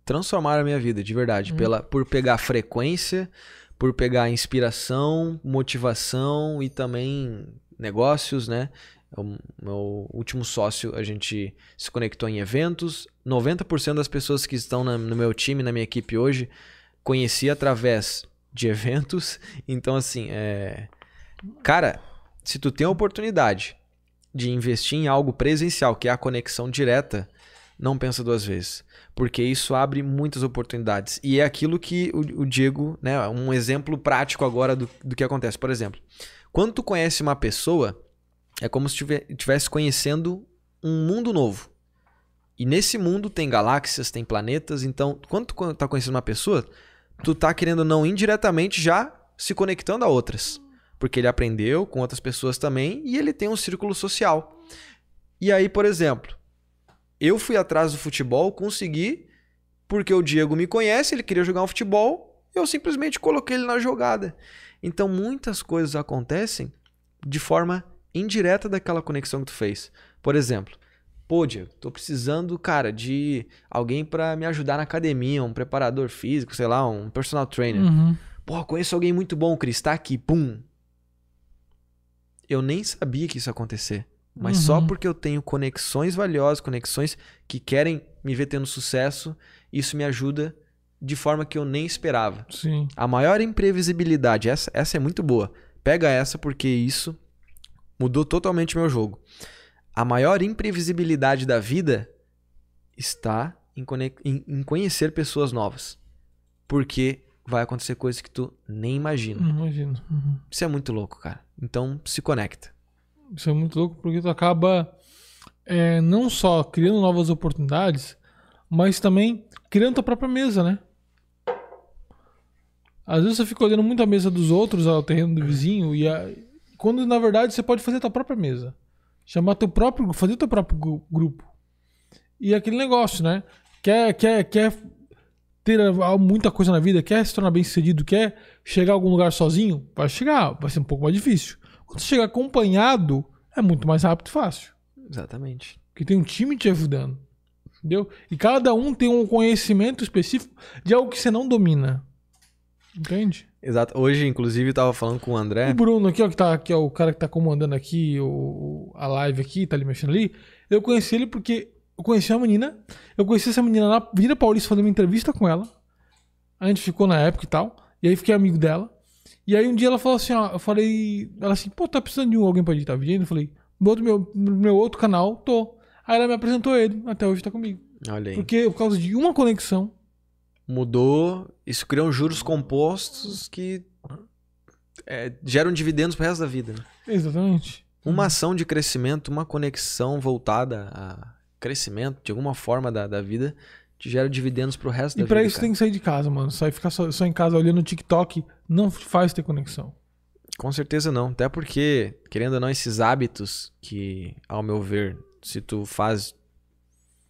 transformaram a minha vida, de verdade. Uhum. Pela, por pegar frequência, por pegar inspiração, motivação e também negócios, né? O meu último sócio, a gente se conectou em eventos. 90% das pessoas que estão na- no meu time, na minha equipe hoje, conheci através de eventos. Então, assim, é... cara, se tu tem a oportunidade de investir em algo presencial, que é a conexão direta, não pensa duas vezes. Porque isso abre muitas oportunidades. E é aquilo que o, o Diego, né? Um exemplo prático agora do, do que acontece. Por exemplo, quando tu conhece uma pessoa, é como se estivesse conhecendo um mundo novo. E nesse mundo tem galáxias, tem planetas. Então, quando tu tá conhecendo uma pessoa, tu tá querendo não indiretamente já se conectando a outras. Porque ele aprendeu com outras pessoas também e ele tem um círculo social. E aí, por exemplo, eu fui atrás do futebol, consegui, porque o Diego me conhece, ele queria jogar um futebol, eu simplesmente coloquei ele na jogada. Então, muitas coisas acontecem de forma indireta daquela conexão que tu fez. Por exemplo, pô, Diego, tô precisando, cara, de alguém para me ajudar na academia, um preparador físico, sei lá, um personal trainer. Uhum. Pô, conheço alguém muito bom, Cris, tá aqui, pum. Eu nem sabia que isso ia acontecer. Mas só Uhum. porque eu tenho conexões valiosas, conexões que querem me ver tendo sucesso, isso me ajuda de forma que eu nem esperava. Sim. A maior imprevisibilidade, essa, essa é muito boa. Pega essa porque isso mudou totalmente meu jogo. A maior imprevisibilidade da vida está em, em- em conhecer pessoas novas. Porque vai acontecer coisas que tu nem imagina. Imagino. Uhum. Isso é muito louco, cara. Então se conecta. Isso é muito louco porque tu acaba é, não só criando novas oportunidades, mas também criando tua própria mesa, né? Às vezes você fica olhando muito a mesa dos outros, ao terreno do vizinho, e a- quando na verdade você pode fazer a tua própria mesa. Chamar teu próprio, fazer teu próprio gru- grupo. E aquele negócio, né? Quer, quer, quer ter muita coisa na vida, quer se tornar bem sucedido, quer chegar a algum lugar sozinho, vai chegar, vai ser um pouco mais difícil. Quando você chegar acompanhado, é muito mais rápido e fácil. Exatamente. Porque tem um time te ajudando. Entendeu? E cada um tem um conhecimento específico de algo que você não domina. Entende? Exato. Hoje, inclusive, eu tava falando com o André. O Bruno aqui, ó, que, tá, que é o cara que tá comandando aqui o, a live aqui, tá ali mexendo ali. Eu conheci ele porque eu conheci uma menina. Eu conheci essa menina na Vila Paulista fazendo uma entrevista com ela. A gente ficou na época e tal. E aí fiquei amigo dela. E aí um dia ela falou assim, ó, eu falei, ela assim, pô, tá precisando de um- alguém pra editar vídeo? Eu falei, no outro meu, meu outro canal, tô. Aí ela me apresentou ele, até hoje tá comigo. Olha aí. Porque por causa de uma conexão, Mudou, isso criou juros compostos que é, geram dividendos pro resto da vida. né? exatamente. Uma ação de crescimento, uma conexão voltada a crescimento de alguma forma da, da vida, te gera dividendos pro resto E da pra vida. isso cara. tem que sair de casa, mano. Sair ficar só, só em casa olhando o TikTok não faz ter conexão. Com certeza não. Até porque, querendo ou não, esses hábitos que, ao meu ver, se tu faz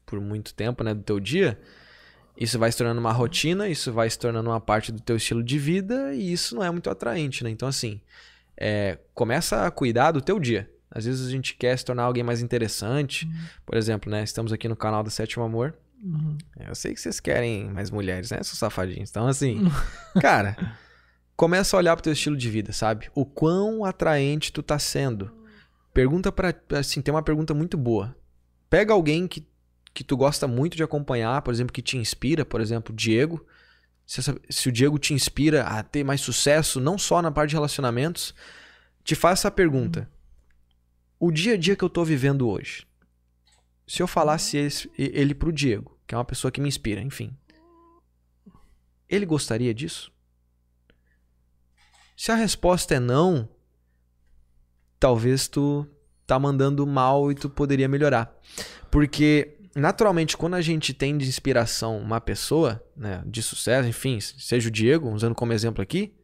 por muito tempo, né, do teu dia, isso vai se tornando uma rotina, isso vai se tornando uma parte do teu estilo de vida e isso não é muito atraente, né? Então, assim, é, começa a cuidar do teu dia. Às vezes a gente quer se tornar alguém mais interessante. Por exemplo, né? Estamos aqui no canal do Sétimo Amor. Uhum. Eu sei que vocês querem mais mulheres, né? Seus safadinhos. Então, assim, cara, começa a olhar pro teu estilo de vida, sabe? O quão atraente tu tá sendo. Pergunta pra. Assim, tem uma pergunta muito boa. Pega alguém que, que tu gosta muito de acompanhar, por exemplo, que te inspira, por exemplo, Diego. Se, essa- se o Diego te inspira a ter mais sucesso, não só na parte de relacionamentos, te faz essa pergunta. O dia a dia que eu tô vivendo hoje, se eu falasse esse- ele pro Diego, que é uma pessoa que me inspira, enfim. Ele gostaria disso? Se a resposta é não, talvez tu tá mandando mal e tu poderia melhorar. Porque naturalmente quando a gente tem de inspiração uma pessoa, né, de sucesso, enfim, seja o Diego, usando como exemplo aqui,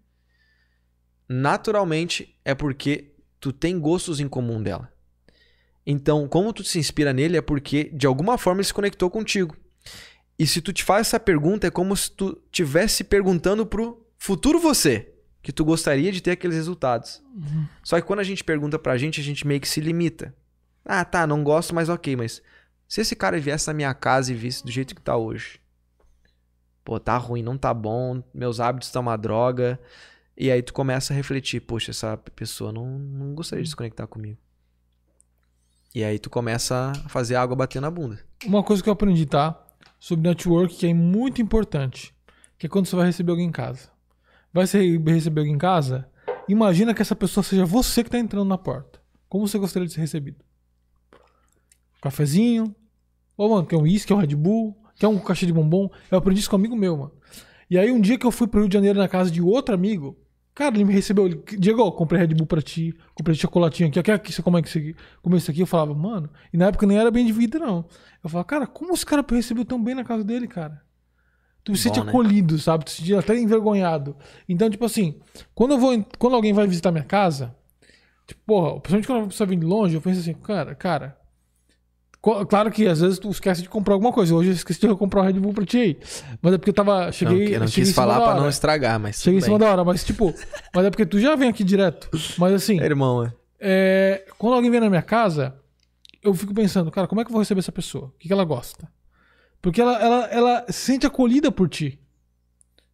naturalmente é porque tu tem gostos em comum dela. Então, como tu se inspira nele é porque de alguma forma ele se conectou contigo. E se tu te faz essa pergunta, é como se tu tivesse perguntando pro futuro você que tu gostaria de ter aqueles resultados. Só que quando a gente pergunta pra gente, a gente meio que se limita. Ah, tá, não gosto, mas ok, mas se esse cara viesse na minha casa e visse do jeito que tá hoje. Pô, tá ruim, não tá bom, meus hábitos estão uma droga. E aí tu começa a refletir, poxa, essa pessoa não, não gostaria de se conectar comigo. E aí tu começa a fazer a água bater na bunda. Uma coisa que eu aprendi, tá? Sobre network que é muito importante. Que é quando você vai receber alguém em casa. Vai receber alguém em casa? Imagina que essa pessoa seja você que tá entrando na porta. Como você gostaria de ser recebido? Cafezinho. Ô, mano, quer um uísque, quer um Red Bull? Quer um caixa de bombom? Eu aprendi isso com um amigo meu, mano. E aí, um dia que eu fui pro Rio de Janeiro na casa de outro amigo, cara, ele me recebeu. Ele, Diego, ó, comprei Red Bull pra ti, comprei chocolatinho aqui. Quer que você come isso aqui? Come isso aqui? Eu falava, mano. E na época nem era bem de vida, não. Eu falava, cara, como esse cara recebeu tão bem na casa dele, cara? Tu se Bom, sente né? acolhido, sabe? Tu se sente até envergonhado. Então, tipo assim, quando eu vou. Quando alguém vai visitar minha casa, tipo, porra, principalmente quando a pessoa vem de longe, eu penso assim, cara, cara. Claro que às vezes tu esquece de comprar alguma coisa. Hoje eu esqueci de comprar um Red Bull pra ti aí. Mas é porque eu tava. Não, Cheguei. eu não cheguei quis falar pra não estragar, mas. Cheguei em cima da hora, mas tipo. mas é porque tu já vem aqui direto. Mas assim. É, irmão, é. É, quando alguém vem na minha casa, eu fico pensando, cara, como é que eu vou receber essa pessoa? O que, que ela gosta? Porque ela, ela, ela se sente acolhida por ti.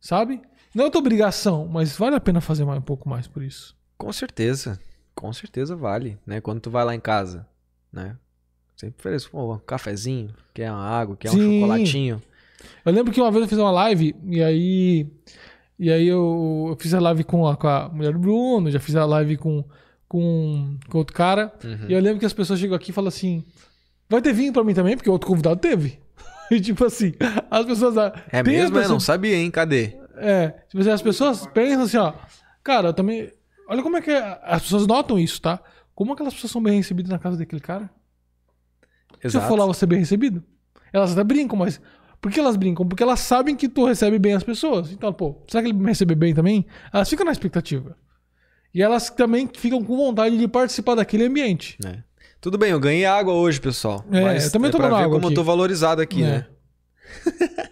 Sabe? Não é tua obrigação, mas vale a pena fazer mais, um pouco mais por isso. Com certeza. Com certeza vale, né? Quando tu vai lá em casa, né? Sempre ofereço pô, um cafezinho, quer uma água, quer um Sim. chocolatinho. Eu lembro que uma vez eu fiz uma live e aí. E aí eu, eu fiz a live com a, com a mulher do Bruno, já fiz a live com, com, com outro cara. Uhum. E eu lembro que as pessoas chegam aqui e falam assim: vai ter vinho pra mim também, porque outro convidado teve. E tipo assim, as pessoas. É tem a mesmo? Eu pessoa- não sabia, hein? Cadê? É, tipo assim, as pessoas pensam assim, ó. Cara, eu também. Olha como é que. é- As pessoas notam isso, tá? Como aquelas pessoas são bem recebidas na casa daquele cara? Se eu for lá, você bem recebido? Elas até brincam, mas. Por que elas brincam? Porque elas sabem que tu recebe bem as pessoas. Então, pô, será que ele me recebe bem também? Elas ficam na expectativa. E elas também ficam com vontade de participar daquele ambiente. É. Tudo bem, eu ganhei água hoje, pessoal. É, mas eu também é tô pra tomando ver água como eu aqui. tô valorizado aqui, É. né?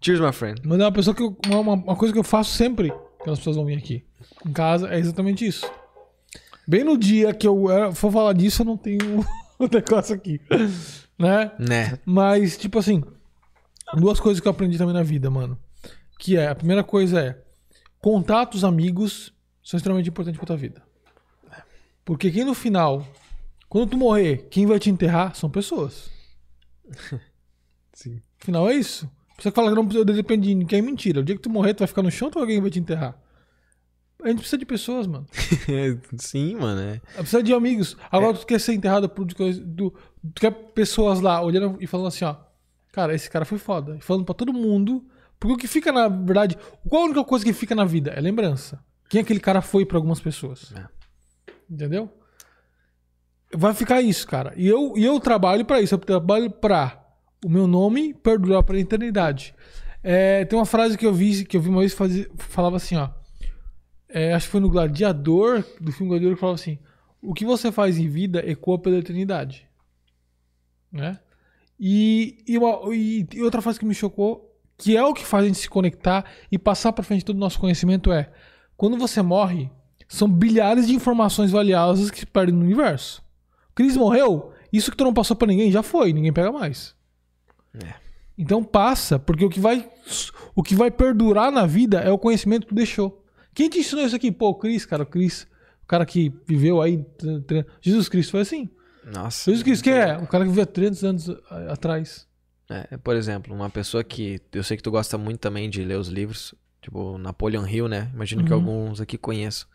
Cheers, my friend. Mas é uma pessoa que eu- uma, uma- coisa que eu faço sempre que as pessoas vão vir aqui em casa é exatamente isso. Bem no dia que eu for falar disso, eu não tenho o negócio aqui. Né? Né? Mas, tipo assim, duas coisas que eu aprendi também na vida, mano. Que é, a primeira coisa é, contatos amigos são extremamente importantes pra tua vida. Porque quem no final, quando tu morrer, quem vai te enterrar são pessoas. Sim. Afinal, é isso. Você fala que não precisa depende de ninguém, é mentira. O dia que tu morrer, tu vai ficar no chão ou alguém vai te enterrar? A gente precisa de pessoas, mano. Sim, mano. É. Precisa de amigos. Agora tu quer ser enterrado por. Do, tu quer pessoas lá olhando e falando assim, ó. Cara, esse cara foi foda. Falando pra todo mundo. Porque o que fica, na verdade. Qual a única coisa que fica na vida? É lembrança. Quem aquele cara foi pra algumas pessoas. É. Entendeu? Vai ficar isso, cara. E eu, e eu trabalho pra isso. Eu trabalho pra o meu nome perdurar pra eternidade. É, tem uma frase que eu vi, que eu vi uma vez fazer, falava assim, ó. É, acho que foi no Gladiador, do filme Gladiador, que falava assim: O que você faz em vida ecoa pela eternidade. Né? E, e, uma- e- e outra frase que me chocou, que é o que faz a gente se conectar e passar pra frente todo o nosso conhecimento é: quando você morre, são bilhares de informações valiosas que se perdem no universo. Cris morreu, isso que tu não passou pra ninguém já foi, ninguém pega mais. É. Então passa, porque o que vai o que vai perdurar na vida é o conhecimento que tu deixou. Quem te ensinou isso aqui? Pô, o Cris, cara, o Cris, o cara que viveu aí, Jesus Cristo foi assim. Nossa. Jesus Cristo que é? O cara que viveu há 300 anos atrás. É, por exemplo, uma pessoa que eu sei que tu gosta muito também de ler os livros, tipo Napoleon Hill, né? Imagino que Uhum. alguns aqui conheçam.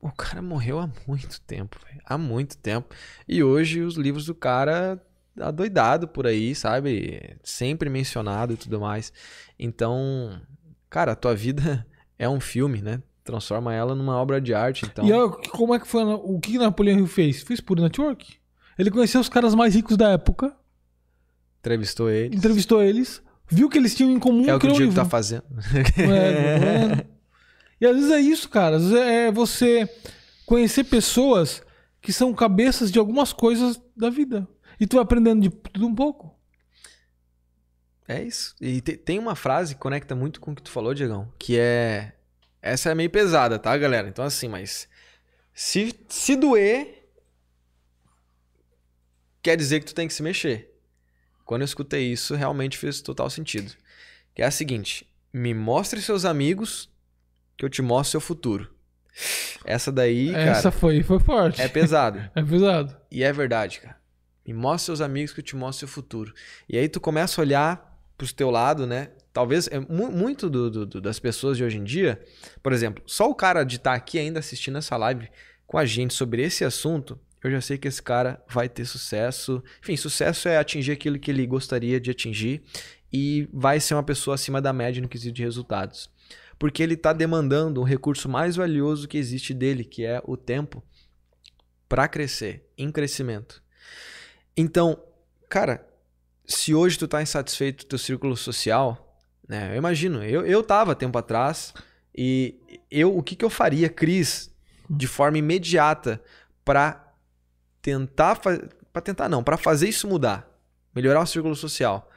O cara morreu há muito tempo, velho. Há muito tempo. E hoje os livros do cara adoidado por aí, sabe? Sempre mencionado e tudo mais. Então, cara, a tua vida é um filme, né? Transforma ela numa obra de arte, então. E ó, como é que foi? O que Napoleão Hill fez? Fez por network. Ele conheceu os caras mais ricos da época, Entrevistou ele. entrevistou eles, viu que eles tinham em comum É o que o Diego tá fazendo. É, é. E às vezes é isso, cara. Às vezes é você conhecer pessoas que são cabeças de algumas coisas da vida. E tu vai aprendendo de tudo um pouco. É isso. E te- tem uma frase que conecta muito com o que tu falou, Diegão, que é. Essa é meio pesada, tá, galera? Então, assim, mas. Se, se doer, quer dizer que tu tem que se mexer. Quando eu escutei isso, realmente fez total sentido. Que é a seguinte: me mostre seus amigos, que eu te mostro seu futuro. Essa daí, Essa cara, foi, foi forte. é pesado. É pesado. E é verdade, cara. Me mostra seus amigos que eu te mostro seu futuro. E aí tu começa a olhar pro teu lado, né? Talvez é mu- muito do- do- do- das pessoas de hoje em dia, por exemplo, só o cara de estar aqui ainda assistindo essa live com a gente sobre esse assunto, eu já sei que esse cara vai ter sucesso. Enfim, sucesso é atingir aquilo que ele gostaria de atingir e vai ser uma pessoa acima da média no quesito de resultados. Porque ele está demandando um recurso mais valioso que existe dele, que é o tempo, para crescer, em crescimento. Então, cara, se hoje tu tá insatisfeito com teu círculo social, né? Eu imagino, eu, eu tava tempo atrás e eu o que que eu faria, Cris, de forma imediata para tentar para tentar não, para fazer isso mudar, melhorar o círculo social.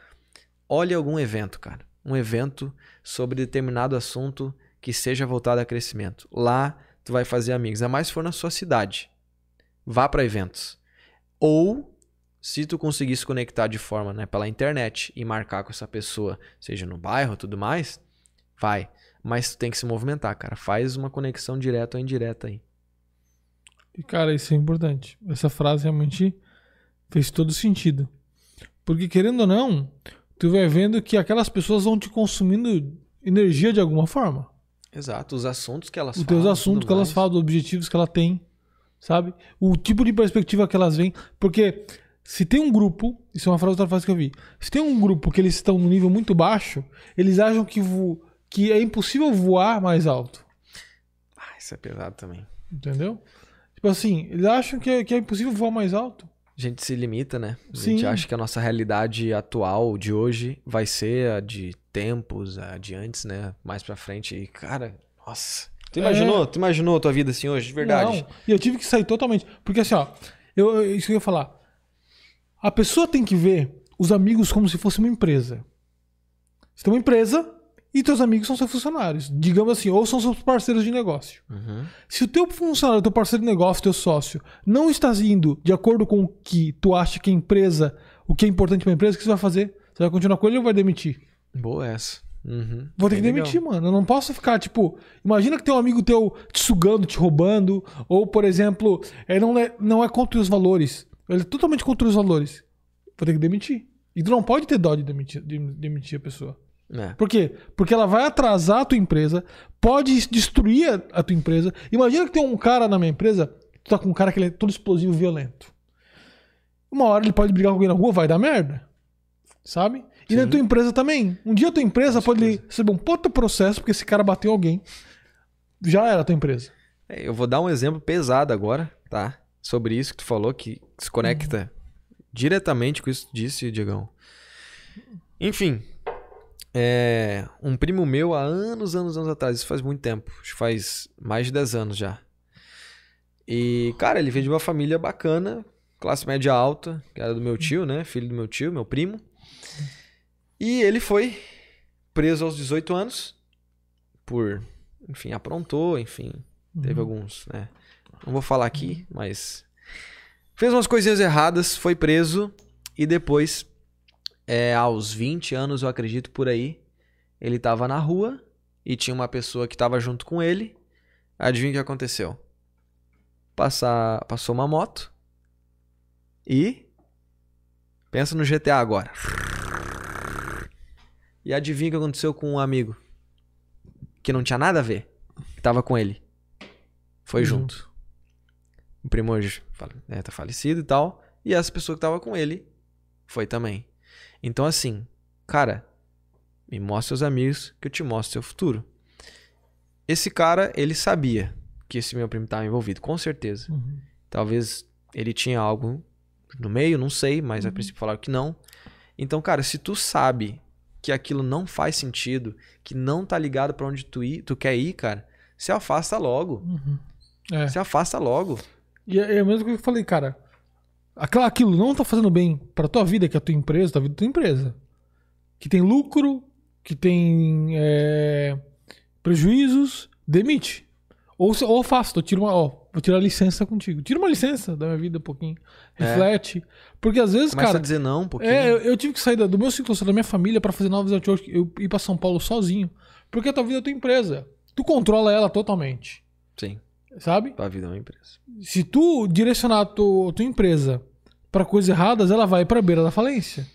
Olhe algum evento, cara, um evento sobre determinado assunto que seja voltado a crescimento. Lá tu vai fazer amigos, ainda mais se for na sua cidade. Vá para eventos. Ou se tu conseguir se conectar de forma, né, pela internet e marcar com essa pessoa, seja no bairro, tudo mais, vai. Mas tu tem que se movimentar, cara. Faz uma conexão direta ou indireta aí. E, cara, isso é importante. Essa frase realmente fez todo sentido. Porque, querendo ou não, tu vai vendo que aquelas pessoas vão te consumindo energia de alguma forma. Exato, os assuntos que elas Os falam. teus assuntos que elas mais. falam, os objetivos que ela tem, sabe? O tipo de perspectiva que elas veem. Porque se tem um grupo, isso é uma frase outra frase que eu vi. Se tem um grupo que eles estão no nível muito baixo, eles acham que, vo- que é impossível voar mais alto. Ah, isso é pesado também. Entendeu? Tipo assim, eles acham que é, que é impossível voar mais alto. A gente se limita, né? A Sim. gente acha que a nossa realidade atual de hoje vai ser a de tempos, a de antes, né? Mais pra frente. E, cara, nossa. Tu É. imaginou? Tu imaginou a tua vida assim hoje, de verdade? Não, e eu tive que sair totalmente. Porque assim, ó, eu, eu- isso que eu ia falar. A pessoa tem que ver os amigos como se fosse uma empresa. Você tem uma empresa e teus amigos são seus funcionários. Digamos assim, ou são seus parceiros de negócio. Uhum. Se o teu funcionário, teu parceiro de negócio, teu sócio, não está indo de acordo com o que tu acha que a empresa, o que é importante para a empresa, o que você vai fazer? Você vai continuar com ele ou vai demitir? Boa essa. Uhum. Vou ter que Bem legal. demitir, mano. Eu não posso ficar, tipo. Imagina que tem um amigo teu te sugando, te roubando. Ou, por exemplo, é, não, é, não é contra os valores. Ele é totalmente contra os valores. Vou ter que demitir. E tu não pode ter dó de demitir, de demitir a pessoa. É. Por quê? Porque ela vai atrasar a tua empresa, pode destruir a- a tua empresa. Imagina que tem um cara na minha empresa, tu tá com um cara que ele é todo explosivo violento. Uma hora ele pode brigar com alguém na rua, vai dar merda. Sabe? E na tua empresa também. Um dia a tua empresa Com pode certeza. receber um puta processo porque esse cara bateu alguém. Já era a tua empresa. É, Eu vou dar um exemplo pesado agora, tá? Sobre isso que tu falou, que se conecta diretamente com isso que tu disse, Diegão. Enfim, é, um primo meu há anos, anos, anos atrás, isso faz muito tempo, acho que faz mais de 10 anos já. E, cara, ele veio de uma família bacana, classe média alta, que era do meu tio, né? Filho do meu tio, meu primo. E ele foi preso aos 18 anos por, enfim, aprontou, enfim, Teve alguns, né? Não vou falar aqui, mas. Fez umas coisinhas erradas, foi preso e depois, é, aos 20 anos, eu acredito por aí, ele tava na rua e tinha uma pessoa que tava junto com ele. Adivinha o que aconteceu? Passar, passou uma moto e. Pensa no GTA agora. E adivinha o que aconteceu com um amigo? Que não tinha nada a ver. Que tava com ele. Foi Uhum. junto. O primo hoje né, tá falecido e tal. E essa pessoa que tava com ele foi também. Então, assim, cara, me mostra os amigos que eu te mostro seu futuro. Esse cara, ele sabia que esse meu primo estava envolvido, com certeza. Uhum. Talvez ele tinha algo no meio, não sei, mas a princípio falaram que não. Então, cara, se tu sabe que aquilo não faz sentido, que não tá ligado pra onde tu, ir, tu quer ir, cara, se afasta logo. Uhum. É. Se afasta logo. E é é a mesma coisa que eu falei, cara. Aquilo não tá fazendo bem pra tua vida, que é a tua empresa, tua vida é tua empresa. Que tem lucro, que tem é, prejuízos, demite. Ou, ou afasta, tira uma, ó, vou tirar a licença contigo. Tira uma licença da minha vida um pouquinho. Reflete. Porque às vezes, Começa cara. a dizer não um pouquinho. É, eu, eu tive que sair da- do meu ciclo da minha família pra fazer novos networks. Eu ir pra São Paulo sozinho. Porque a tua vida é tua empresa. Tu controla ela totalmente. Sim, Sabe? tua vida é uma empresa. Se tu direcionar a tua, tua empresa pra coisas erradas, ela vai pra beira da falência.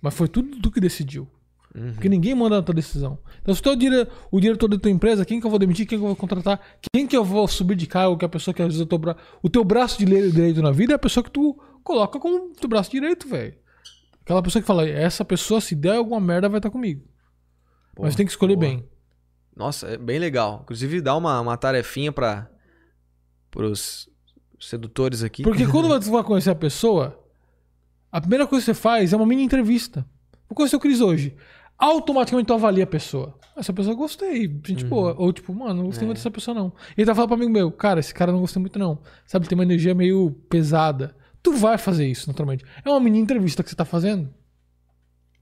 Mas foi tudo tu que decidiu. Uhum. Porque ninguém manda na tua decisão. Então, se tu é o, dire... o diretor da tua empresa, quem que eu vou demitir, quem que eu vou contratar, quem que eu vou subir de cargo, que é a pessoa que às vezes eu tô bra... o teu braço de direito na vida é a pessoa que tu coloca como teu braço direito, velho. Aquela pessoa que fala, essa pessoa, se der alguma merda, vai estar comigo. Pô, Mas tem que escolher boa. bem. Nossa, é bem legal. Inclusive, dá uma, uma tarefinha para os sedutores aqui. Porque quando você vai conhecer a pessoa, a primeira coisa que você faz é uma mini entrevista. Vou conhecer o Cris hoje. Automaticamente tu avalia a pessoa. Essa pessoa eu gostei, gente boa. Ou tipo, mano, não gostei É. muito dessa pessoa não. E ele tá falando pra amigo meu, cara, esse cara não gostei muito não. Sabe, tem uma energia meio pesada. Tu vai fazer isso, naturalmente. É uma mini entrevista que você tá fazendo.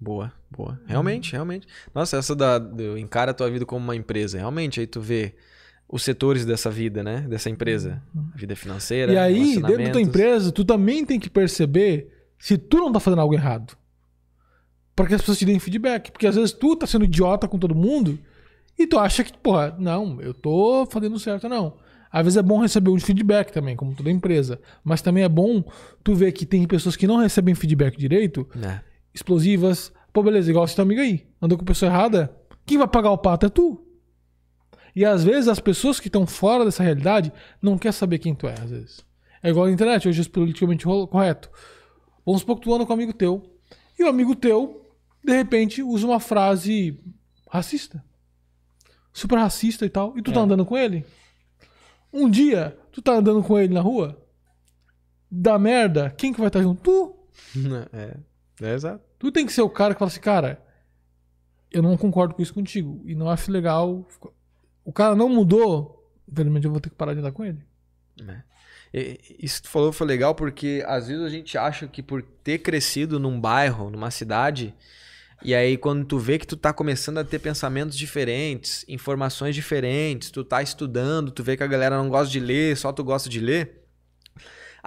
Boa, boa. Realmente, realmente. Nossa, essa da encara a tua vida como uma empresa. Realmente, aí tu vê os setores dessa vida, né? Dessa empresa. A vida financeira, e aí, dentro da tua empresa, tu também tem que perceber se tu não tá fazendo algo errado. Para que as pessoas te deem feedback. Porque às vezes tu tá sendo idiota com todo mundo e tu acha que, porra, não, eu tô fazendo certo, não. Às vezes é bom receber um feedback também, como toda empresa. Mas também é bom tu ver que tem pessoas que não recebem feedback direito, É. explosivas. Pô, beleza, igual esse teu amigo aí. Andou com pessoa errada. Quem vai pagar o pato é tu. E às vezes as pessoas que estão fora dessa realidade não quer saber quem tu é, às vezes. É igual a internet, hoje é politicamente correto. Vamos supor que tu anda com um amigo teu. E o amigo teu, de repente, usa uma frase racista. Super racista e tal. E tu tá É. andando com ele. Um dia, tu tá andando com ele na rua. Dá merda, quem que vai estar junto? Tu. é. É, exato. Tu tem que ser o cara que fala assim, cara, eu não concordo com isso contigo. E não acho legal. O cara não mudou, infelizmente eu vou ter que parar de andar com ele. É. Isso que tu falou foi legal porque às vezes a gente acha que por ter crescido num bairro, numa cidade, e aí quando tu vê que tu tá começando a ter pensamentos diferentes, informações diferentes, tu tá estudando, tu vê que a galera não gosta de ler, só tu gosta de ler,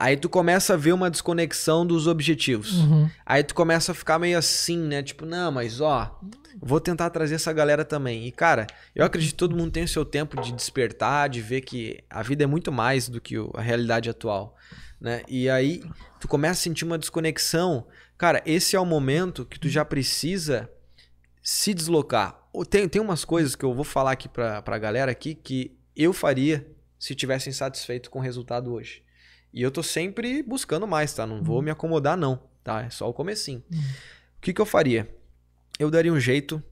aí tu começa a ver uma desconexão dos objetivos. Uhum. Aí tu começa a ficar meio assim, né? Tipo, não, mas ó, vou tentar trazer essa galera também. E cara, eu acredito que todo mundo tem o seu tempo de despertar, de ver que a vida é muito mais do que a realidade atual, né? E aí tu começa a sentir uma desconexão. Cara, esse é o momento que tu já precisa se deslocar. Tem, tem umas coisas que eu vou falar aqui pra, pra galera aqui que eu faria se tivesse insatisfeito com o resultado hoje. E eu tô sempre buscando mais, tá? Não vou me acomodar, não, tá? É só o comecinho. O que, que eu faria? Eu daria um jeito,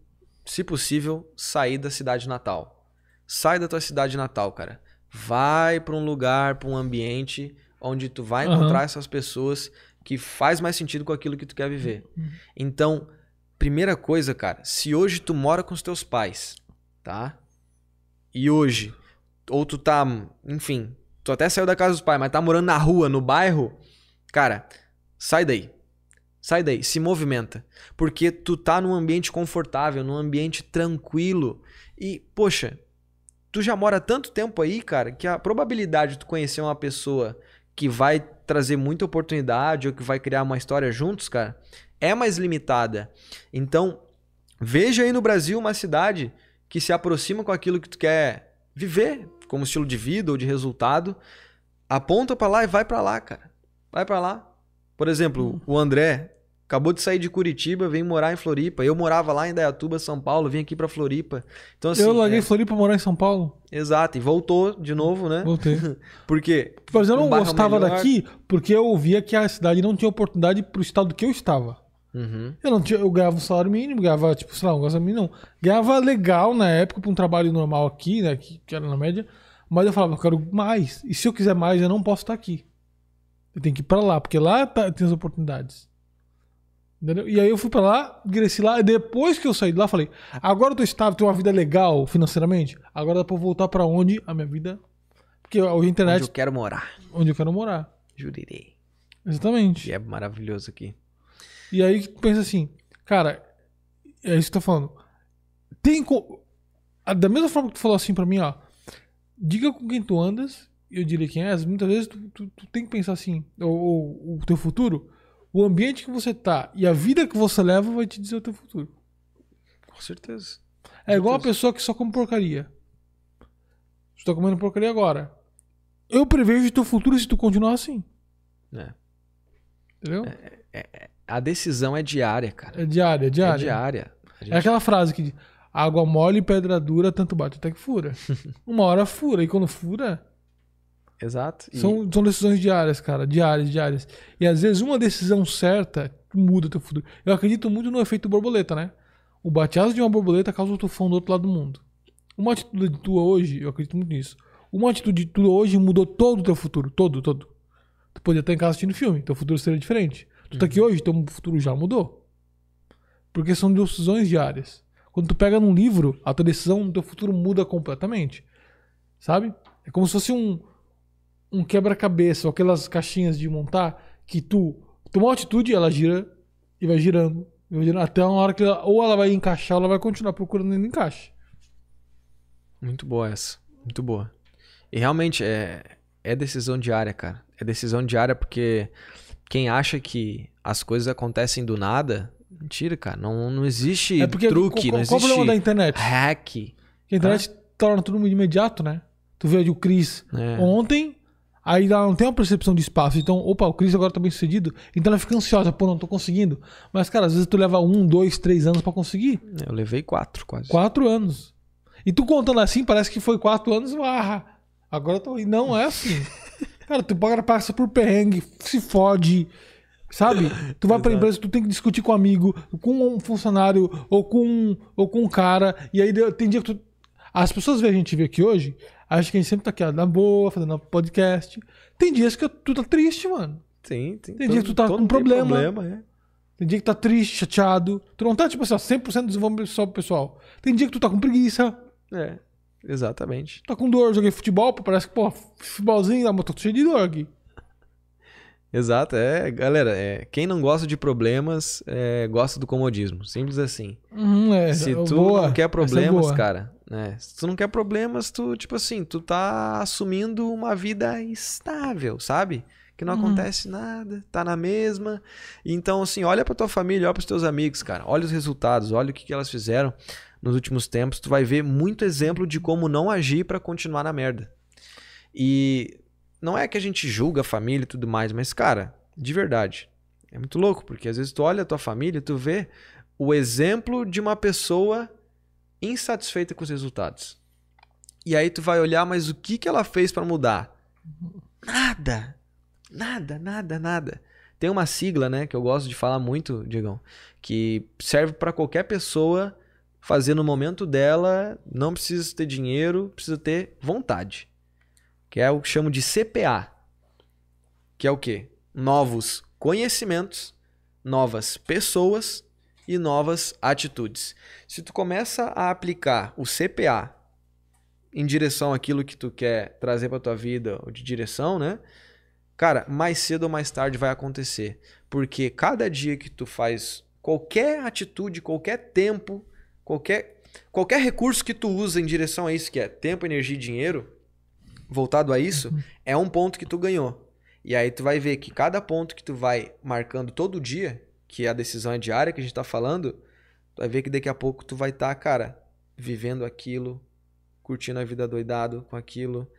se possível, sair da cidade natal. Sai da tua cidade natal, cara. Vai pra um lugar, pra um ambiente onde tu vai encontrar essas pessoas que faz mais sentido com aquilo que tu quer viver. Então, primeira coisa, cara, se hoje tu mora com os teus pais, tá? E hoje, ou tu tá, enfim, tu até saiu da casa dos pais, mas tá morando na rua, no bairro, cara, sai daí. Sai daí, se movimenta. Porque tu tá num ambiente confortável, num ambiente tranquilo. E, poxa, tu já mora tanto tempo aí, cara, que a probabilidade de tu conhecer uma pessoa que vai trazer muita oportunidade ou que vai criar uma história juntos, cara, é mais limitada. Então, veja aí no Brasil uma cidade que se aproxima com aquilo que tu quer viver, como estilo de vida ou de resultado. Aponta pra lá e vai pra lá, cara. Vai pra lá. Por exemplo, o André acabou de sair de Curitiba, vem morar em Floripa. Eu morava lá em Dayatuba, São Paulo, vim aqui pra Floripa. Então assim, eu larguei é- Floripa pra morar em São Paulo. exato, e voltou de novo, né? Voltei. Por quê? Mas eu não Um gostava melhor. daqui porque eu via que a cidade não tinha oportunidade pro estado que eu estava. Uhum. Eu não tinha, eu ganhava um salário mínimo, ganhava, tipo, sei lá, um salário mínimo, não. Ganhava legal na época pra um trabalho normal aqui, né, que, que era na média, mas eu falava, eu quero mais. E se eu quiser mais, eu não posso estar aqui. Eu tenho que ir pra lá, porque lá tá- tem as oportunidades. Entendeu? E aí eu fui pra lá, cresci lá, e depois que eu saí de lá, falei, agora eu tô estável, tenho uma vida legal financeiramente, agora dá pra eu voltar pra onde a minha vida... Porque hoje a Onde internet, eu quero morar. onde eu quero morar. Jurirei. Exatamente. Que é maravilhoso aqui. E aí tu pensa assim, cara, é isso que eu tô falando. Tem co- a- da mesma forma que tu falou assim pra mim, ó, diga com quem tu andas, eu diria quem és, muitas vezes tu, tu- tu tem que pensar assim, ou, ou o teu futuro, o ambiente que você tá e a vida que você leva vai te dizer o teu futuro. Com certeza. É igual uma pessoa que só come porcaria. Tu tá comendo porcaria agora. Eu prevejo o teu futuro se tu continuar assim. É. Entendeu? A decisão é diária, cara. É diária, é É diária. diária. A gente- É aquela frase que diz, água mole, pedra dura, tanto bate até que fura. Uma hora fura, e quando fura, Exato. E- são, são decisões diárias, cara, diárias, diárias. E às vezes uma decisão certa muda teu futuro. Eu acredito muito no efeito borboleta, né? O bateado de uma borboleta causa um tufão do outro lado do mundo. Uma atitude tua hoje, eu acredito muito nisso. Uma atitude tua hoje mudou todo o teu futuro, todo, todo. Tu podia estar em casa assistindo filme, teu futuro seria diferente. Tu tá aqui hoje, teu futuro já mudou. Porque são decisões diárias. Quando tu pega num livro, a tua decisão teu futuro muda completamente. Sabe? É como se fosse um, um quebra-cabeça, ou aquelas caixinhas de montar, que tu toma uma atitude, ela gira e vai girando, e vai girando até uma hora que ela, ou ela vai encaixar, ou ela vai continuar procurando ainda encaixe. Muito boa essa. Muito boa. E realmente é, é decisão diária, cara. É decisão diária porque quem acha que as coisas acontecem do nada, mentira, cara. Não, não existe É porque truque, qual, não qual o problema da existe internet? hack. A internet torna tudo imediato, né? Tu vê ali o Cris É. ontem, aí ela não tem uma percepção de espaço. Então, opa, o Cris agora tá bem sucedido. Então ela fica ansiosa, pô, não tô conseguindo. Mas, cara, às vezes tu leva um, dois, três anos pra conseguir. Eu levei quatro, quase. Quatro anos. E tu contando assim, parece que foi quatro anos, ah, agora eu tô. E não é assim. Cara, tu passa por perrengue, se fode. Sabe? Tu vai pra empresa, tu tem que discutir com um amigo, com um funcionário, ou com, ou com um cara. E aí tem dia que tu. As pessoas veem a gente ver aqui hoje, acham que a gente sempre tá aqui, ó, na boa, fazendo podcast. Tem dias que tu tá triste, mano. Tem, tem. Tem dia que tu tá com problema. problema é. Tem dia que tá triste, chateado. Tu não tá, tipo assim, ó, 100% desenvolvimento pro pessoal. Tem dia que tu tá com preguiça. É, exatamente. Tá com dor, joguei futebol, pô, parece que, pô, futebolzinho, dá, mas tô cheio de dor aqui. Exato, é, galera, é, quem não gosta de problemas, é, gosta do comodismo, simples assim. Uhum, é, Se é tu boa, não quer é problemas, cara, né? Se tu não quer problemas, tu, tipo assim, tu tá assumindo uma vida estável, sabe? Que não Uhum. acontece nada, tá na mesma. Então, assim, olha pra tua família, olha pros teus amigos, cara. Olha os resultados, olha o que, que elas fizeram nos últimos tempos. Tu vai ver muito exemplo de como não agir pra continuar na merda. E não é que a gente julga a família e tudo mais, mas, cara, de verdade, é muito louco, porque às vezes tu olha a tua família, tu vê o exemplo de uma pessoa insatisfeita com os resultados. E aí tu vai olhar, mas o que, que ela fez para mudar? Nada. Nada, nada, nada. Tem uma sigla, né, que eu gosto de falar muito, Diegão, que serve para qualquer pessoa fazer no momento dela, não precisa ter dinheiro, precisa ter vontade. Que é o que chamo de CPA. Que é o quê? Novos conhecimentos, novas pessoas e novas atitudes. Se tu começa a aplicar o CPA em direção àquilo que tu quer trazer para tua vida, ou de direção, né? Cara, mais cedo ou mais tarde vai acontecer, porque cada dia que tu faz qualquer atitude, qualquer tempo, qualquer qualquer recurso que tu usa em direção a isso, que é tempo, energia e dinheiro, voltado a isso, é um ponto que tu ganhou. E aí tu vai ver que cada ponto que tu vai marcando todo dia, que a decisão é diária que a gente tá falando, tu vai ver que daqui a pouco tu vai estar, tá, cara, vivendo aquilo, curtindo a vida doidado com aquilo,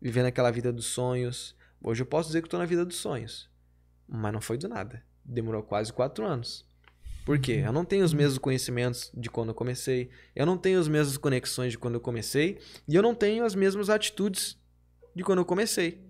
vivendo aquela vida dos sonhos. Hoje eu posso dizer que estou na vida dos sonhos, mas não foi do nada. Demorou quase quatro anos. Por quê? Eu não tenho os mesmos conhecimentos de quando eu comecei, eu não tenho as mesmas conexões de quando eu comecei, e eu não tenho as mesmas atitudes de quando eu comecei.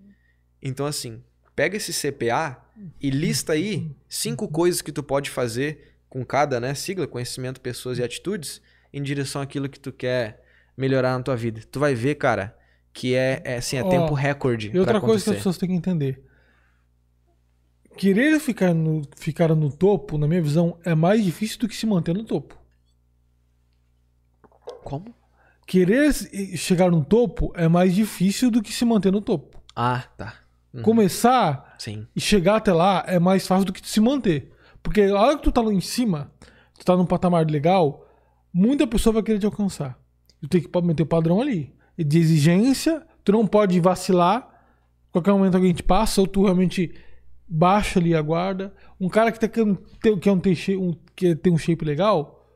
Então, assim, pega esse CPA e lista aí cinco coisas que tu pode fazer com cada né, sigla, conhecimento, pessoas e atitudes, em direção àquilo que tu quer melhorar na tua vida. Tu vai ver, cara, que é, é assim, é oh, tempo recorde. E outra coisa que as pessoas têm que entender. Querer ficar no, ficar no topo, na minha visão, é mais difícil do que se manter no topo. Como? Querer chegar no topo é mais difícil do que se manter no topo. Ah, tá. Uhum. Começar Sim. e chegar até lá é mais fácil do que se manter. Porque a hora que tu tá lá em cima, tu tá num patamar legal, muita pessoa vai querer te alcançar. Tu tem que meter o padrão ali. De exigência, tu não pode vacilar. Qualquer momento alguém te passa, ou tu realmente baixa ali a guarda. Um cara que, tá, que, é um, um, que tem um shape legal,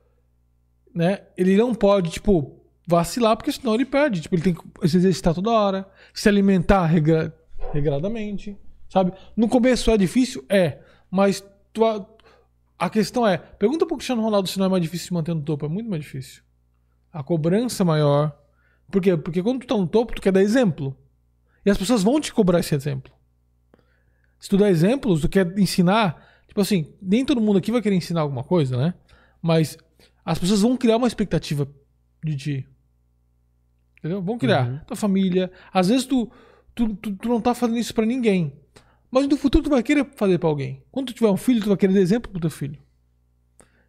né? Ele não pode, tipo, vacilar, porque senão ele perde. Tipo, ele tem que se exercitar toda hora, se alimentar regra, regradamente, sabe? No começo é difícil? É. Mas tu, a, a questão é, pergunta pro Cristiano Ronaldo se não é mais difícil se manter no topo. É muito mais difícil a cobrança maior. Por quê? Porque quando tu tá no topo, tu quer dar exemplo. E as pessoas vão te cobrar esse exemplo. Se tu dá exemplos, tu quer ensinar. Tipo assim, nem todo mundo aqui vai querer ensinar alguma coisa, né? Mas as pessoas vão criar uma expectativa de ti. Entendeu? Vão criar. Uhum. Tua família. Às vezes tu, tu, tu, tu não tá fazendo isso para ninguém. Mas no futuro tu vai querer fazer para alguém. Quando tu tiver um filho, tu vai querer dar exemplo pro teu filho.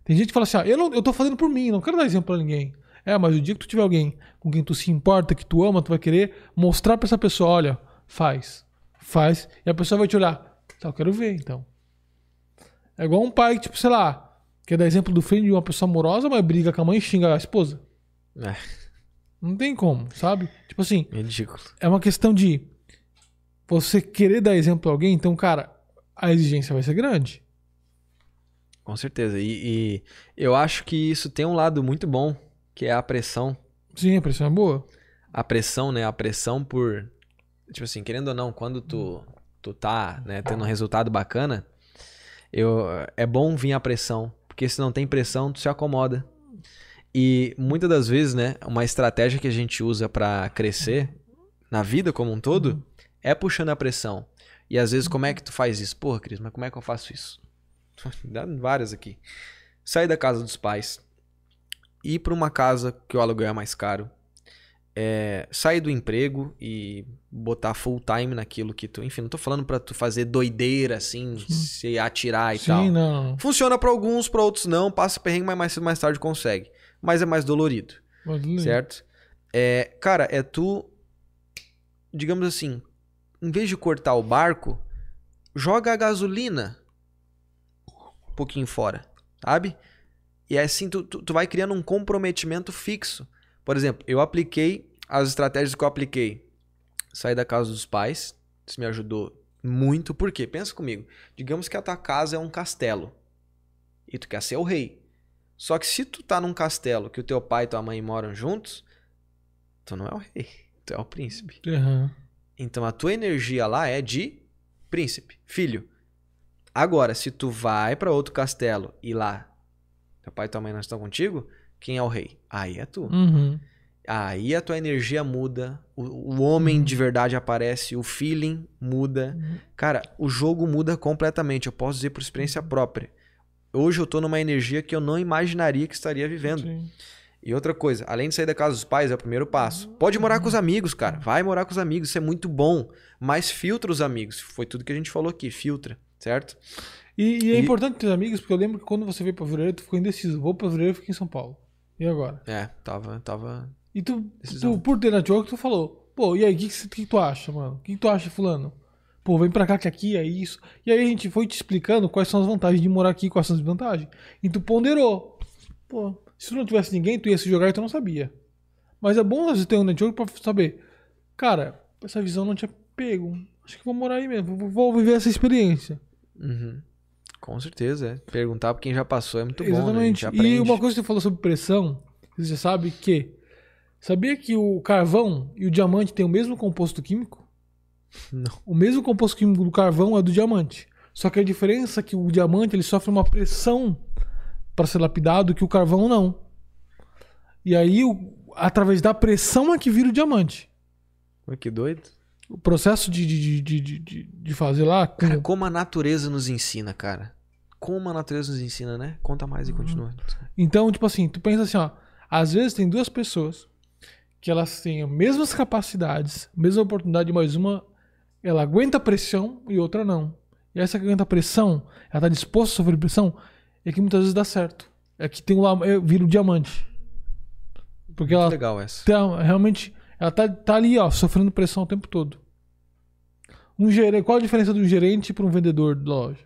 Tem gente que fala assim: ah, eu, não, eu tô fazendo por mim, não quero dar exemplo pra ninguém. É, mas o dia que tu tiver alguém com quem tu se importa, que tu ama, tu vai querer mostrar para essa pessoa, olha, faz, faz, e a pessoa vai te olhar. Tá, eu quero ver, então. É igual um pai, tipo, sei lá, quer dar exemplo do filho de uma pessoa amorosa, mas briga com a mãe e xinga a esposa. É. Não tem como, sabe? Tipo assim. É ridículo. É uma questão de você querer dar exemplo pra alguém, então, cara, a exigência vai ser grande. Com certeza. E, e, eu acho que isso tem um lado muito bom que é a pressão. Sim, a pressão é boa. A pressão, né? A pressão por. Tipo assim, querendo ou não, quando tu, tu tá né, tendo um resultado bacana, eu, é bom vir a pressão. Porque se não tem pressão, tu se acomoda. E muitas das vezes, né, uma estratégia que a gente usa para crescer na vida como um todo é puxando a pressão. E às vezes, como é que tu faz isso? Porra, Cris, mas como é que eu faço isso? Dá várias aqui. Sair da casa dos pais, ir para uma casa que o aluguel é mais caro, é, sair do emprego e botar full time naquilo que tu. Enfim, não tô falando para tu fazer doideira assim, Sim. se atirar e Sim, tal. Não. Funciona para alguns, para outros não. Passa perrengue, mas mais cedo mais tarde consegue. Mas é mais dolorido. Certo? É, cara, é tu. Digamos assim, em vez de cortar o barco, joga a gasolina um pouquinho fora, sabe? E assim tu, tu, tu vai criando um comprometimento fixo. Por exemplo, eu apliquei as estratégias que eu apliquei. Sair da casa dos pais, isso me ajudou muito. Por quê? Pensa comigo. Digamos que a tua casa é um castelo e tu quer ser o rei. Só que se tu tá num castelo que o teu pai e tua mãe moram juntos, tu não é o rei, tu é o príncipe. Uhum. Então a tua energia lá é de príncipe, filho. Agora, se tu vai para outro castelo e lá teu pai e tua mãe não estão contigo, quem é o rei? Aí é tu. Uhum. Aí a tua energia muda, o, o homem Uhum. de verdade aparece, o feeling muda. Cara, o jogo muda completamente. Eu posso dizer por experiência Uhum. própria. Hoje eu tô numa energia que eu não imaginaria que estaria vivendo. Sim. E outra coisa, além de sair da casa dos pais, é o primeiro passo. Pode morar com os amigos, cara. Vai morar com os amigos, isso é muito bom. Mas filtra os amigos. Foi tudo que a gente falou aqui, filtra, certo? E, e é E- importante ter amigos, porque eu lembro que quando você veio pra Fevereiro, tu ficou indeciso. Vou pra Fevereiro e fiquei em São Paulo. E agora? É, tava, tava. E tu, tu por ter network, tu falou, pô, e aí, o que, que, que tu acha, mano? O que, que tu acha, fulano? Pô, vem pra cá que aqui é isso. E aí a gente foi te explicando quais são as vantagens de morar aqui, quais são as desvantagens. E tu ponderou. Pô, se tu não tivesse ninguém, tu ia se jogar e tu não sabia. Mas é bom você ter um network pra saber. Cara, essa visão não tinha pego. Acho que vou morar aí mesmo. Vou, vou viver essa experiência. Uhum. Com certeza, é. Perguntar pra quem já passou é muito bom. Né? Exatamente. gente aprende. E uma coisa que você falou sobre pressão, você já sabe que. Sabia que o carvão e o diamante têm o mesmo composto químico? Não. O mesmo composto químico do carvão é do diamante. Só que a diferença é que o diamante ele sofre uma pressão para ser lapidado que o carvão não. E aí, através da pressão é que vira o diamante. Que doido. O processo de, de, de, de, de, fazer lá. com- Cara, como a natureza nos ensina, cara. Como a natureza nos ensina, né? Conta mais e Uhum. continua. Então, tipo assim, tu pensa assim, ó. Às vezes tem duas pessoas que elas têm as mesmas capacidades, mesma oportunidade, mas uma ela aguenta a pressão e outra não. E essa que aguenta a pressão, ela tá disposta a sofrer pressão, é que muitas vezes dá certo. É que tem um lá, é, vira o diamante. Porque Muito ela legal essa. tá, realmente, ela tá, tá ali, ó, sofrendo pressão o tempo todo. Um gerente, qual a diferença do gerente para um vendedor de loja?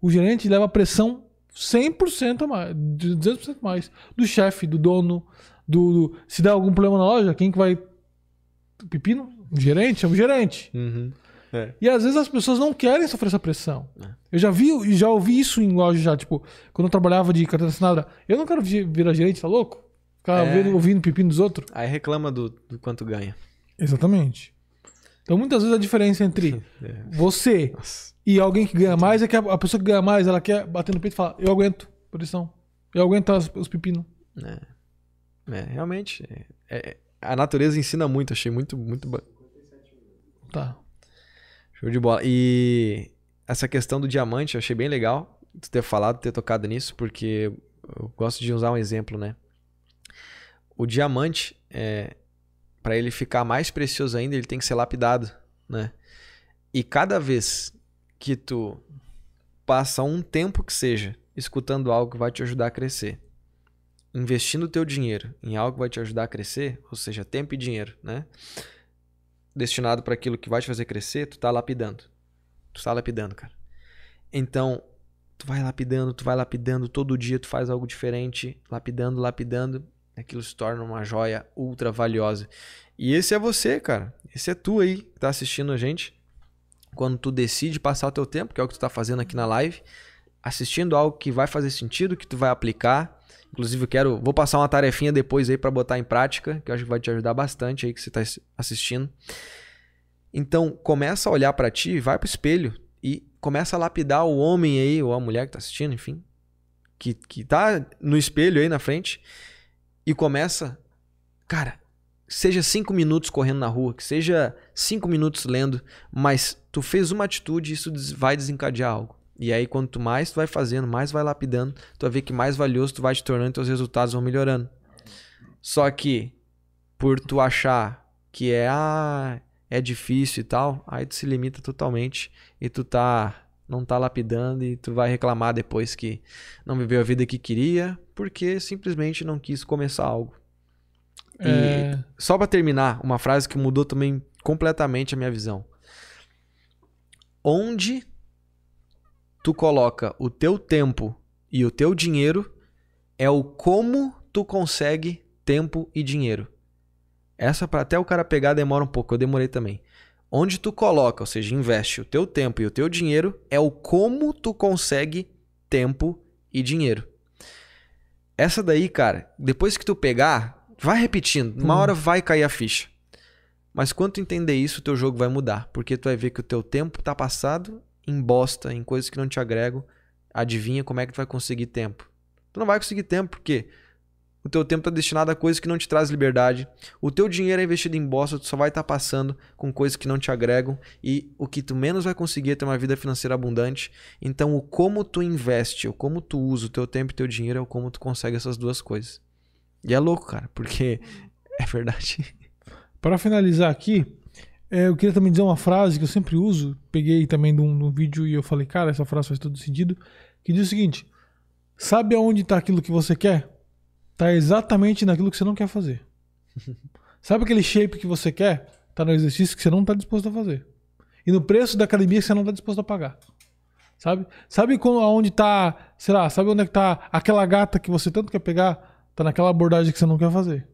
O gerente leva pressão 100% a mais, 200% mais do chefe, do dono, do, do- se der algum problema na loja, quem que vai pepino? O gerente, é o gerente. Uhum. É. E às vezes as pessoas não querem sofrer essa pressão. É. Eu já vi, já ouvi isso em loja já, tipo, quando eu trabalhava de carteira assinada, eu não quero vi- virar gerente, tá louco? Ficar É. ouvindo, ouvindo pepino dos outros. Aí reclama do, do quanto ganha. Exatamente. Então muitas vezes a diferença entre É. você Nossa. e alguém que ganha mais é que a, a pessoa que ganha mais, ela quer bater no peito e falar, eu aguento pressão. Eu aguento as- os pepinos. É, É, realmente. é- é- a natureza ensina muito, achei muito, muito. Tá. Show de bola. E essa questão do diamante, eu achei bem legal tu ter falado, ter tocado nisso, porque eu gosto de usar um exemplo, né? O diamante, é, para ele ficar mais precioso ainda, ele tem que ser lapidado, né? E cada vez que tu passa um tempo que seja escutando algo que vai te ajudar a crescer, investindo o teu dinheiro em algo que vai te ajudar a crescer, ou seja, tempo e dinheiro, né? Destinado para aquilo que vai te fazer crescer, tu tá lapidando. Tu tá lapidando, cara. Então, tu vai lapidando, tu vai lapidando, todo dia tu faz algo diferente, lapidando, lapidando, aquilo se torna uma joia ultra valiosa. E esse é você, cara. Esse é tu aí que tá assistindo a gente. Quando tu decide passar o teu tempo, que é o que tu tá fazendo aqui na live, assistindo algo que vai fazer sentido, que tu vai aplicar. Inclusive, eu quero, vou passar uma tarefinha depois aí para botar em prática, que eu acho que vai te ajudar bastante aí que você tá assistindo. Então, começa a olhar para ti, vai pro espelho e começa a lapidar o homem aí, ou a mulher que tá assistindo, enfim, que, que tá no espelho aí na frente, e começa, cara, seja cinco minutos correndo na rua, que seja cinco minutos lendo, mas tu fez uma atitude e isso vai desencadear algo. E aí, quanto mais tu vai fazendo, mais vai lapidando, tu vai ver que mais valioso tu vai te tornando e teus resultados vão melhorando. Só que, por tu achar que é, ah, é difícil e tal, aí tu se limita totalmente e tu tá não tá lapidando e tu vai reclamar depois que não viveu a vida que queria, porque simplesmente não quis começar algo. E É, só pra terminar, uma frase que mudou também completamente a minha visão. Onde tu coloca o teu tempo e o teu dinheiro é o como tu consegue tempo e dinheiro. Essa para até o cara pegar demora um pouco, eu demorei também. Onde tu coloca, ou seja, investe o teu tempo e o teu dinheiro é o como tu consegue tempo e dinheiro. Essa daí, cara, depois que tu pegar, vai repetindo, uma Hum. hora vai cair a ficha. Mas quando tu entender isso, o teu jogo vai mudar, porque tu vai ver que o teu tempo tá passado em bosta, em coisas que não te agregam. Adivinha como é que tu vai conseguir tempo? Tu não vai conseguir tempo, porque o teu tempo está destinado a coisas que não te traz liberdade. O teu dinheiro é investido em bosta, tu só vai estar tá passando com coisas que não te agregam e o que tu menos vai conseguir é ter uma vida financeira abundante. Então, o como tu investe, o como tu usa o teu tempo e teu dinheiro é o como tu consegue essas duas coisas. E é louco, cara, porque é verdade. Para finalizar aqui, é, eu queria também dizer uma frase que eu sempre uso. Peguei também num, vídeo e eu falei, cara, essa frase faz todo sentido. Que diz o seguinte: Sabe aonde está aquilo que você quer? Tá exatamente naquilo que você não quer fazer. Sabe aquele shape que você quer? Tá no exercício que você não está disposto a fazer. E no preço da academia que você não está disposto a pagar. Sabe? Sabe onde tá, sei lá, sabe onde é que tá aquela gata que você tanto quer pegar? Tá naquela abordagem que você não quer fazer.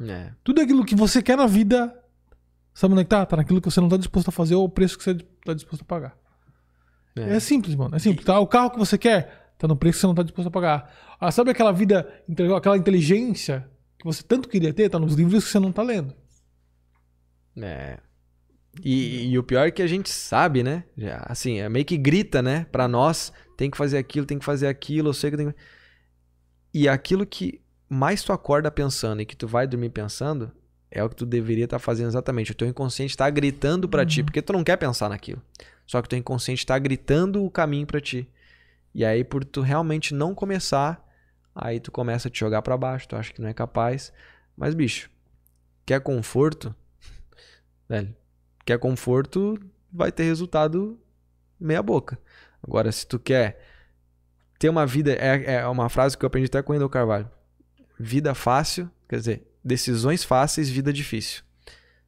É. Tudo aquilo que você quer na vida, sabe onde é que tá? Tá naquilo que você não está disposto a fazer ou o preço que você está disposto a pagar. É. é simples, mano. É simples. Tá? O carro que você quer, Tá no preço que você não tá disposto a pagar. Ah, sabe aquela vida, aquela inteligência que você tanto queria ter? Tá nos livros que você não tá lendo. É. E, e, o pior é que a gente sabe, né? Já, assim, é meio que grita, né? Pra nós, tem que fazer aquilo, tem que fazer aquilo, eu sei que tem que... E aquilo que mais tu acorda pensando e que tu vai dormir pensando é o que tu deveria estar tá fazendo exatamente. O teu inconsciente está gritando para uhum. ti, porque tu não quer pensar naquilo. Só que o teu inconsciente está gritando o caminho para ti. E aí, por tu realmente não começar, aí tu começa a te jogar para baixo, tu acha que não é capaz. Mas, bicho, quer conforto? Velho, quer conforto, vai ter resultado meia boca. Agora, se tu quer ter uma vida, é, é uma frase que eu aprendi até com o Endel Carvalho. Vida fácil, quer dizer, decisões fáceis, vida difícil.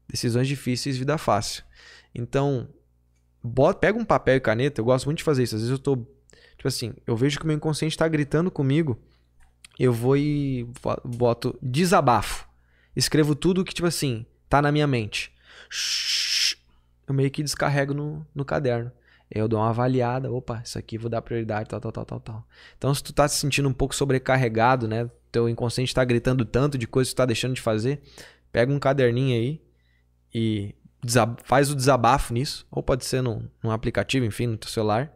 Decisões difíceis, vida fácil. Então, bota, pega um papel e caneta, eu gosto muito de fazer isso. Às vezes eu tô Tipo assim, eu vejo que o meu inconsciente está gritando comigo, eu vou e boto desabafo. Escrevo tudo que, tipo assim, tá na minha mente. Eu meio que descarrego no, no caderno. Eu dou uma avaliada, opa, isso aqui vou dar prioridade, tal, tal, tal, tal, tal. Então, se tu tá se sentindo um pouco sobrecarregado, né? Teu inconsciente tá gritando tanto de coisas que tu tá deixando de fazer, pega um caderninho aí e faz o desabafo nisso. Ou pode ser num, num aplicativo, enfim, no teu celular.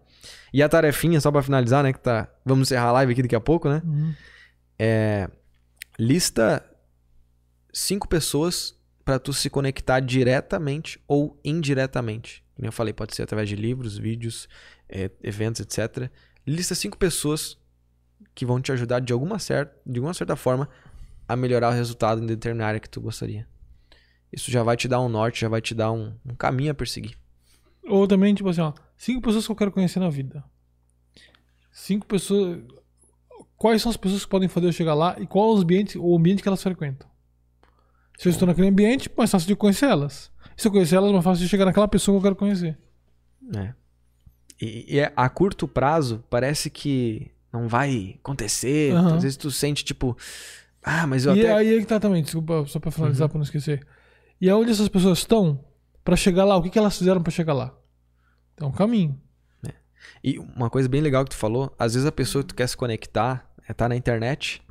E a tarefinha, só para finalizar, né? Que tá. Vamos encerrar a live aqui daqui a pouco, né? Uhum. É. Lista cinco pessoas para tu se conectar diretamente ou indiretamente. Como eu falei, pode ser através de livros, vídeos, é, eventos, etc. Lista cinco pessoas que vão te ajudar de alguma certa, de alguma certa forma a melhorar o resultado em determinada área que tu gostaria. Isso já vai te dar um norte, já vai te dar um, um caminho a perseguir. Ou também, tipo assim, ó, cinco pessoas que eu quero conhecer na vida. Cinco pessoas. Quais são as pessoas que podem fazer eu chegar lá e qual é o ambiente, o ambiente que elas frequentam? Se eu estou naquele ambiente, mais fácil de conhecer elas. Se eu conhecer elas, mais fácil de chegar naquela pessoa que eu quero conhecer. É. E, e é, a curto prazo, parece que não vai acontecer. Uhum. Às vezes tu sente, tipo. Ah, mas eu e até. aí é que tá também, desculpa, só pra finalizar, uhum. pra não esquecer. E aonde essas pessoas estão, para chegar lá, o que, que elas fizeram para chegar lá? É um caminho. É. E uma coisa bem legal que tu falou, às vezes a pessoa que tu quer se conectar é tá na internet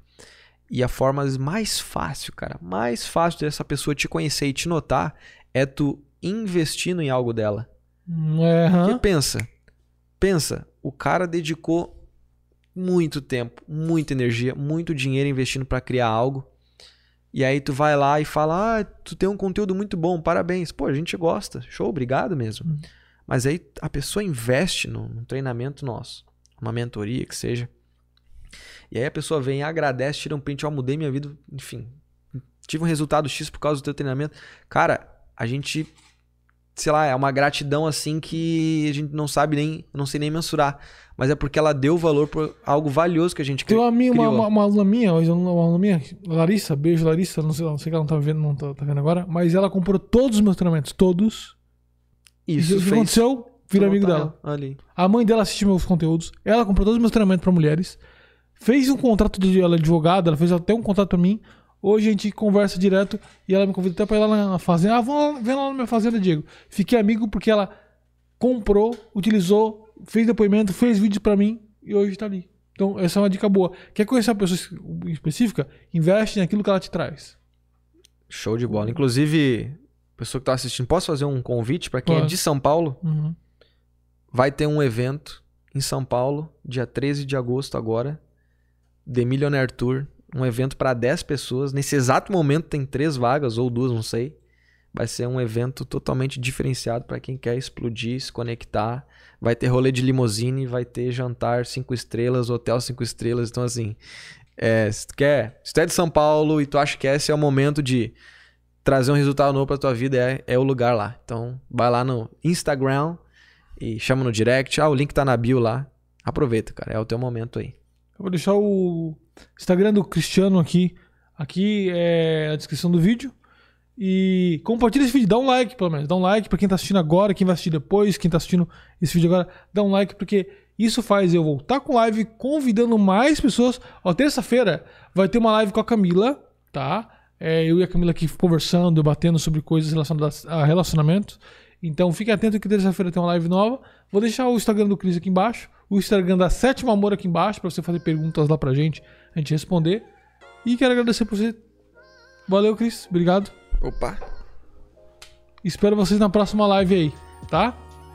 e a forma mais fácil, cara, mais fácil dessa pessoa te conhecer e te notar é tu investindo em algo dela. Uhum. Porque pensa, pensa, o cara dedicou muito tempo, muita energia, muito dinheiro investindo para criar algo e aí tu vai lá e fala: "Ah, tu tem um conteúdo muito bom, parabéns". Pô, a gente gosta. Show, obrigado mesmo. Uhum. Mas aí a pessoa investe num, num treinamento nosso, uma mentoria que seja. E aí a pessoa vem, agradece, tira um print, ó, mudei minha vida, enfim. Tive um resultado X por causa do teu treinamento. Cara, a gente sei lá, é uma gratidão assim que a gente não sabe nem, não sei nem mensurar. Mas é porque ela deu valor por algo valioso que a gente criou. Tem uma, uma, uma, aluna minha, uma aluna minha, Larissa, beijo Larissa, não sei, não sei que ela não tá vendo, não tá, tá vendo agora, mas ela comprou todos os meus treinamentos, todos. Isso. E o que aconteceu? Vira amigo dela. Ali. A mãe dela assistiu meus conteúdos, ela comprou todos os meus treinamentos para mulheres, fez um contrato de ela é advogada, ela fez até um contrato para mim. Hoje a gente conversa direto e ela me convida até pra ir lá na fazenda. Ah, vamos vem lá na minha fazenda, Diego. Fiquei amigo porque ela comprou, utilizou, fez depoimento, fez vídeo para mim e hoje tá ali. Então, essa é uma dica boa. Quer conhecer uma pessoa específica? Investe naquilo que ela te traz. Show de bola. Inclusive, pessoa que tá assistindo, posso fazer um convite para quem é de São Paulo? Uhum. Vai ter um evento em São Paulo, dia 13 de agosto agora, The Millionaire Tour, um evento para 10 pessoas. Nesse exato momento tem três vagas ou duas, não sei. Vai ser um evento totalmente diferenciado para quem quer explodir, se conectar. Vai ter rolê de limousine, vai ter jantar cinco estrelas, hotel cinco estrelas. Então, assim, é, se tu quer, se tu é de São Paulo e tu acha que esse é o momento de trazer um resultado novo pra tua vida, é, é o lugar lá. Então, vai lá no Instagram e chama no direct. Ah, o link tá na bio lá. Aproveita, cara. É o teu momento aí. Eu vou deixar o Instagram do Cristiano aqui. Aqui é a descrição do vídeo. E compartilha esse vídeo, dá um like pelo menos. Dá um like pra quem tá assistindo agora, quem vai assistir depois, quem tá assistindo esse vídeo agora, dá um like, porque isso faz eu voltar com live convidando mais pessoas. Ó, terça-feira vai ter uma live com a Camila, tá? É, eu e a Camila aqui conversando, debatendo sobre coisas relacionadas a relacionamento. Então fique atento que terça-feira tem uma live nova. Vou deixar o Instagram do Cris aqui embaixo, o Instagram da Sétima Amor aqui embaixo, para você fazer perguntas lá pra gente, a gente responder. E quero agradecer por você. Valeu, Cris. Obrigado. Opa. Espero vocês na próxima live aí, tá?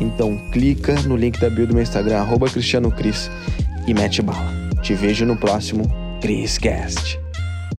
Então clica no link da bio do meu Instagram, arroba Cristiano Cris, e mete bala. Te vejo no próximo Criscast.